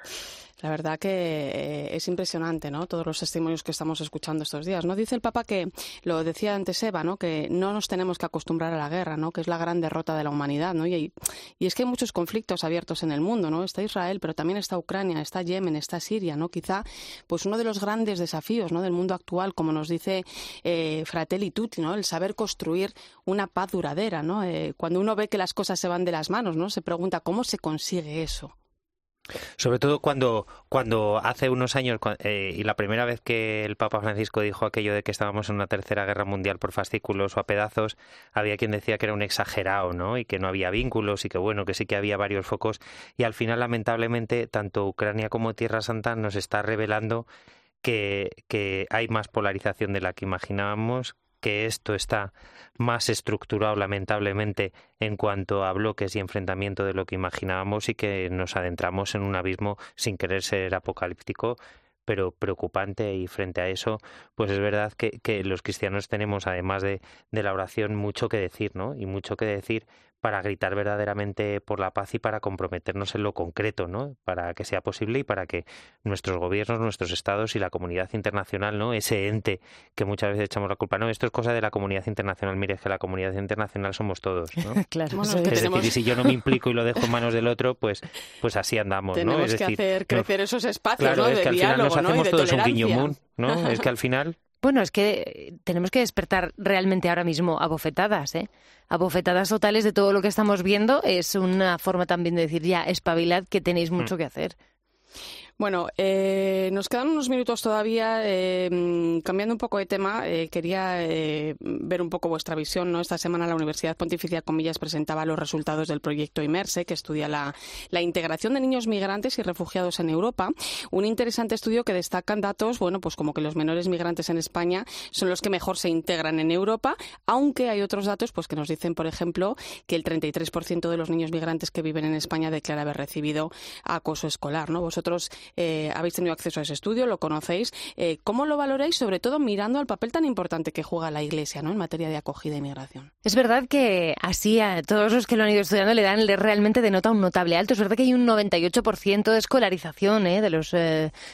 La verdad que eh, es impresionante, ¿no? Todos los testimonios que estamos escuchando estos días, ¿no? Dice el Papa que, lo decía antes Eva, ¿no? Que no nos tenemos que acostumbrar a la guerra, ¿no? Que es la gran derrota de la humanidad, ¿no? Y, y es que hay muchos conflictos abiertos en el mundo, ¿no? Está Israel, pero también está Ucrania, está Yemen, está Siria, ¿no? Quizá, pues uno de los grandes desafíos, ¿no? Del mundo actual, como nos dice eh, Fratelli Tutti, ¿no? El saber construir una paz duradera, ¿no? Eh, cuando uno ve que las cosas se van de las manos, ¿no? Se pregunta cómo se consigue eso.
Sobre todo cuando, cuando hace unos años, eh, y la primera vez que el Papa Francisco dijo aquello de que estábamos en una tercera guerra mundial por fascículos o a pedazos, había quien decía que era un exagerado, ¿no? Y que no había vínculos y que bueno, que sí que había varios focos. Y al final, lamentablemente, tanto Ucrania como Tierra Santa nos está revelando que, que hay más polarización de la que imaginábamos, que esto está más estructurado lamentablemente en cuanto a bloques y enfrentamiento de lo que imaginábamos y que nos adentramos en un abismo sin querer ser apocalíptico pero preocupante y frente a eso, pues es verdad que, los cristianos tenemos, además de, de, la oración, mucho que decir, ¿no? Y mucho que decir para gritar verdaderamente por la paz y para comprometernos en lo concreto, ¿no? Para que sea posible y para que nuestros gobiernos, nuestros estados y la comunidad internacional, ¿no? Ese ente que muchas veces echamos la culpa, no, esto es cosa de la comunidad internacional, mire, es que la comunidad internacional somos todos, ¿no? [laughs]
claro,
es, decir, y si yo no me implico y lo dejo en manos del otro, pues, pues así andamos,
Tenemos
¿no?
Es que hacer crecer esos espacios,
claro,
¿no?
es
de
que al final
diálogo,
nos hacemos
¿no?
todos un guiño. ¿no? Es que al [laughs] final
Bueno, es que tenemos que despertar realmente ahora mismo a bofetadas, ¿eh? A bofetadas totales de todo lo que estamos viendo. Es una forma también de decir, ya, espabilad, que tenéis mucho que hacer.
Bueno, eh, nos quedan unos minutos todavía. Eh, cambiando un poco de tema, eh, quería eh, ver un poco vuestra visión. ¿no? Esta semana la Universidad Pontificia Comillas presentaba los resultados del proyecto IMERSE, que estudia la, la, integración de niños migrantes y refugiados en Europa. Un interesante estudio que destacan datos, bueno, pues como que los menores migrantes en España son los que mejor se integran en Europa, aunque hay otros datos pues que nos dicen, por ejemplo, que el 33% de los niños migrantes que viven en España declara haber recibido acoso escolar. ¿no? Vosotros eh, habéis tenido acceso a ese estudio, lo conocéis. Eh, ¿Cómo lo valoráis, sobre todo mirando al papel tan importante que juega la Iglesia ¿no? en materia de acogida e inmigración?
Es verdad que así a todos los que lo han ido estudiando le dan realmente denota un notable alto. Es verdad que hay un 98% de escolarización ¿eh? de los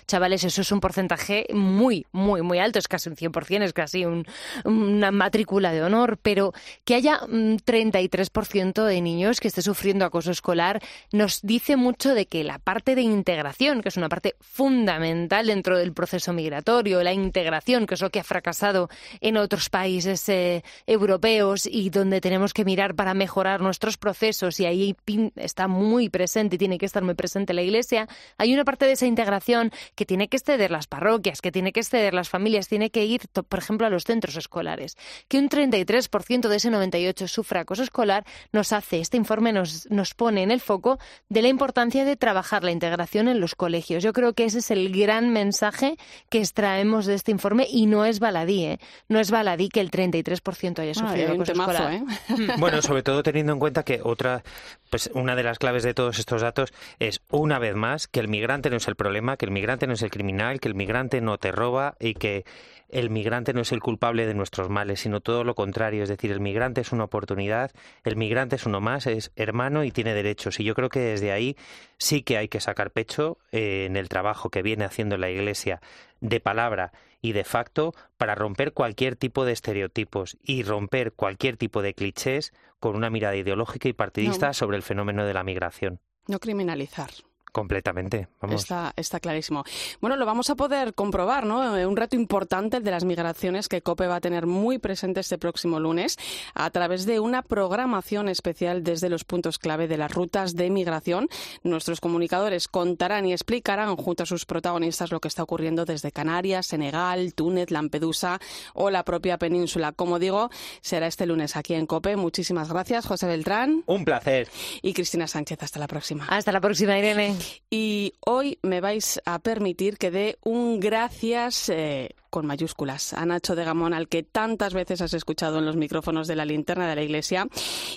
chavales. Eso es un porcentaje muy, muy, muy alto. Es casi un 100%, es casi un, una matrícula de honor. Pero que haya un 33% de niños que esté sufriendo acoso escolar nos dice mucho de que la parte de integración, que es una parte fundamental dentro del proceso migratorio, la integración, que es lo que ha fracasado en otros países eh, europeos y donde tenemos que mirar para mejorar nuestros procesos y ahí está muy presente y tiene que estar muy presente la Iglesia. Hay una parte de esa integración que tiene que exceder las parroquias, que tiene que exceder las familias, tiene que ir, por ejemplo, a los centros escolares. Que un 33% de ese 98 sufra acoso escolar nos hace, este informe nos, nos pone en el foco de la importancia de trabajar la integración en los colegios. Yo creo que ese es el gran mensaje que extraemos de este informe y no es baladí, ¿eh? No es baladí que el 33% haya sufrido acoso escolar. ¿eh? [laughs]
Bueno, sobre todo teniendo en cuenta que otra, pues una de las claves de todos estos datos es, una vez más, que el migrante no es el problema, que el migrante no es el criminal, que el migrante no te roba y que el migrante no es el culpable de nuestros males, sino todo lo contrario. Es decir, el migrante es una oportunidad, el migrante es uno más, es hermano y tiene derechos. Y yo creo que desde ahí sí que hay que sacar pecho eh, en el trabajo que viene haciendo la Iglesia de palabra y de facto para romper cualquier tipo de estereotipos y romper cualquier tipo de clichés con una mirada ideológica y partidista sobre el fenómeno de la migración.
No criminalizar.
Completamente, vamos.
Está, está clarísimo. Bueno, lo vamos a poder comprobar, ¿no? Eh, un reto importante el de las migraciones que COPE va a tener muy presente este próximo lunes a través de una programación especial desde los puntos clave de las rutas de migración. Nuestros comunicadores contarán y explicarán junto a sus protagonistas lo que está ocurriendo desde Canarias, Senegal, Túnez, Lampedusa o la propia península. Como digo, será este lunes aquí en COPE. Muchísimas gracias, José Beltrán.
Un placer.
Y Cristina Sánchez. Hasta la próxima.
Hasta la próxima, Irene.
Y hoy me vais a permitir que dé un gracias eh, con mayúsculas a Nacho de Gamón, al que tantas veces has escuchado en los micrófonos de la linterna de la iglesia,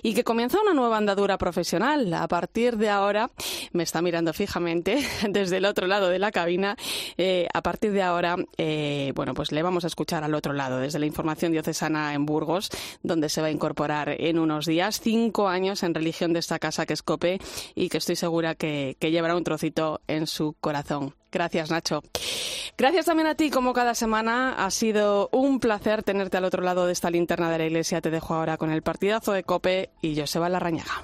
y que comienza una nueva andadura profesional. A partir de ahora, me está mirando fijamente [laughs] desde el otro lado de la cabina. Eh, a partir de ahora, eh, bueno, pues le vamos a escuchar al otro lado, desde la información diocesana en Burgos, donde se va a incorporar en unos días cinco años en religión de esta casa que es COPE y que estoy segura que, que llevará un trocito en su corazón. Gracias, Nacho. Gracias también a ti, como cada semana. Ha sido un placer tenerte al otro lado de esta linterna de la iglesia. Te dejo ahora con el partidazo de Cope y Joseba Larrañaga.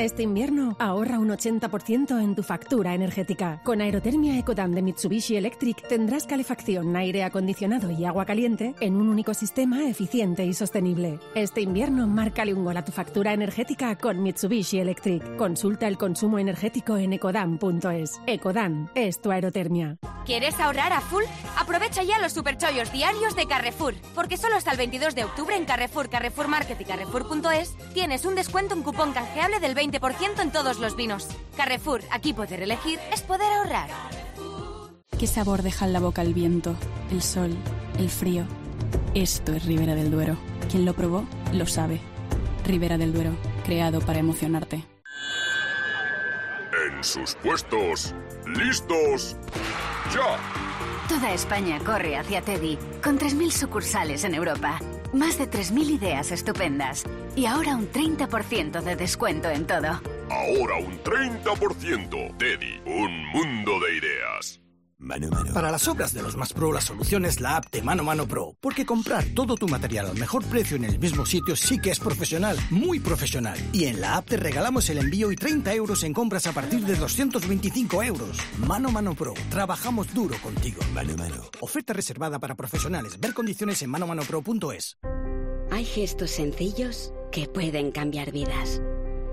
Este invierno ahorra un 80% en tu factura energética. Con Aerotermia Ecodan de Mitsubishi Electric tendrás calefacción, aire acondicionado y agua caliente en un único sistema eficiente y sostenible. Este invierno márcale un gol a tu factura energética con Mitsubishi Electric. Consulta el consumo energético en ecodan.es. Ecodan es tu aerotermia.
¿Quieres ahorrar a full? Aprovecha ya los superchollos diarios de Carrefour, porque solo hasta el 22 de octubre en Carrefour, Carrefour Market y Carrefour.es tienes un descuento en cupón canjeable del 20% en todos los vinos. Carrefour, aquí poder elegir es poder ahorrar.
¿Qué sabor deja en la boca el viento, el sol, el frío? Esto es Ribera del Duero. Quien lo probó, lo sabe. Ribera del Duero, creado para emocionarte.
En sus puestos, listos, ya.
Toda España corre hacia Teddy, con 3.000 sucursales en Europa. Más de 3.000 ideas estupendas. Y ahora un 30% de descuento en todo.
Ahora un 30%. Teddy, un mundo de ideas.
Para las obras de los más pro, la solución es la app de Mano Mano Pro. Porque comprar todo tu material al mejor precio en el mismo sitio sí que es profesional, muy profesional. Y en la app te regalamos el envío y 30 euros en compras a partir de 225 euros. Mano Mano Pro. Trabajamos duro contigo. Mano Mano. Oferta reservada para profesionales. Ver condiciones en manomanopro.es.
Hay gestos sencillos que pueden cambiar vidas.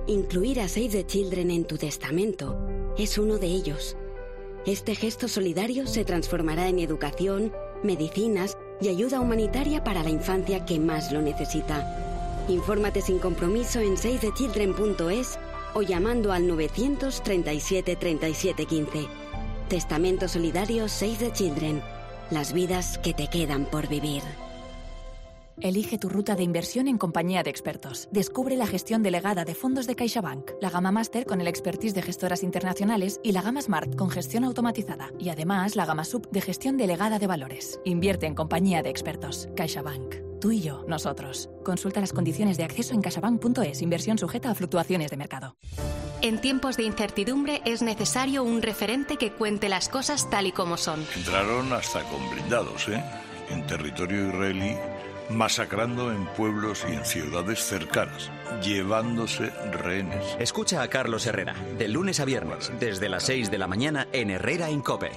Incluir a Save the Children en tu testamento es uno de ellos. Este gesto solidario se transformará en educación, medicinas y ayuda humanitaria para la infancia que más lo necesita. Infórmate sin compromiso en savethechildren.es o llamando al 937 37 15. Testamento Solidario Save the Children. Las vidas que te quedan por vivir.
Elige tu ruta de inversión en compañía de expertos. Descubre la gestión delegada de fondos de CaixaBank, la gama Master con el expertise de gestoras internacionales y la gama Smart con gestión automatizada. Y además la gama Sub de gestión delegada de valores. Invierte en compañía de expertos. CaixaBank. Tú y yo, nosotros. Consulta las condiciones de acceso en caixabank.es. Inversión sujeta a fluctuaciones de mercado.
En tiempos de incertidumbre es necesario un referente que cuente las cosas tal y como son.
Entraron hasta con blindados, ¿eh? En territorio israelí masacrando en pueblos y en ciudades cercanas, llevándose rehenes.
Escucha a Carlos Herrera, de lunes a viernes, desde las 6 de la mañana en Herrera Incope.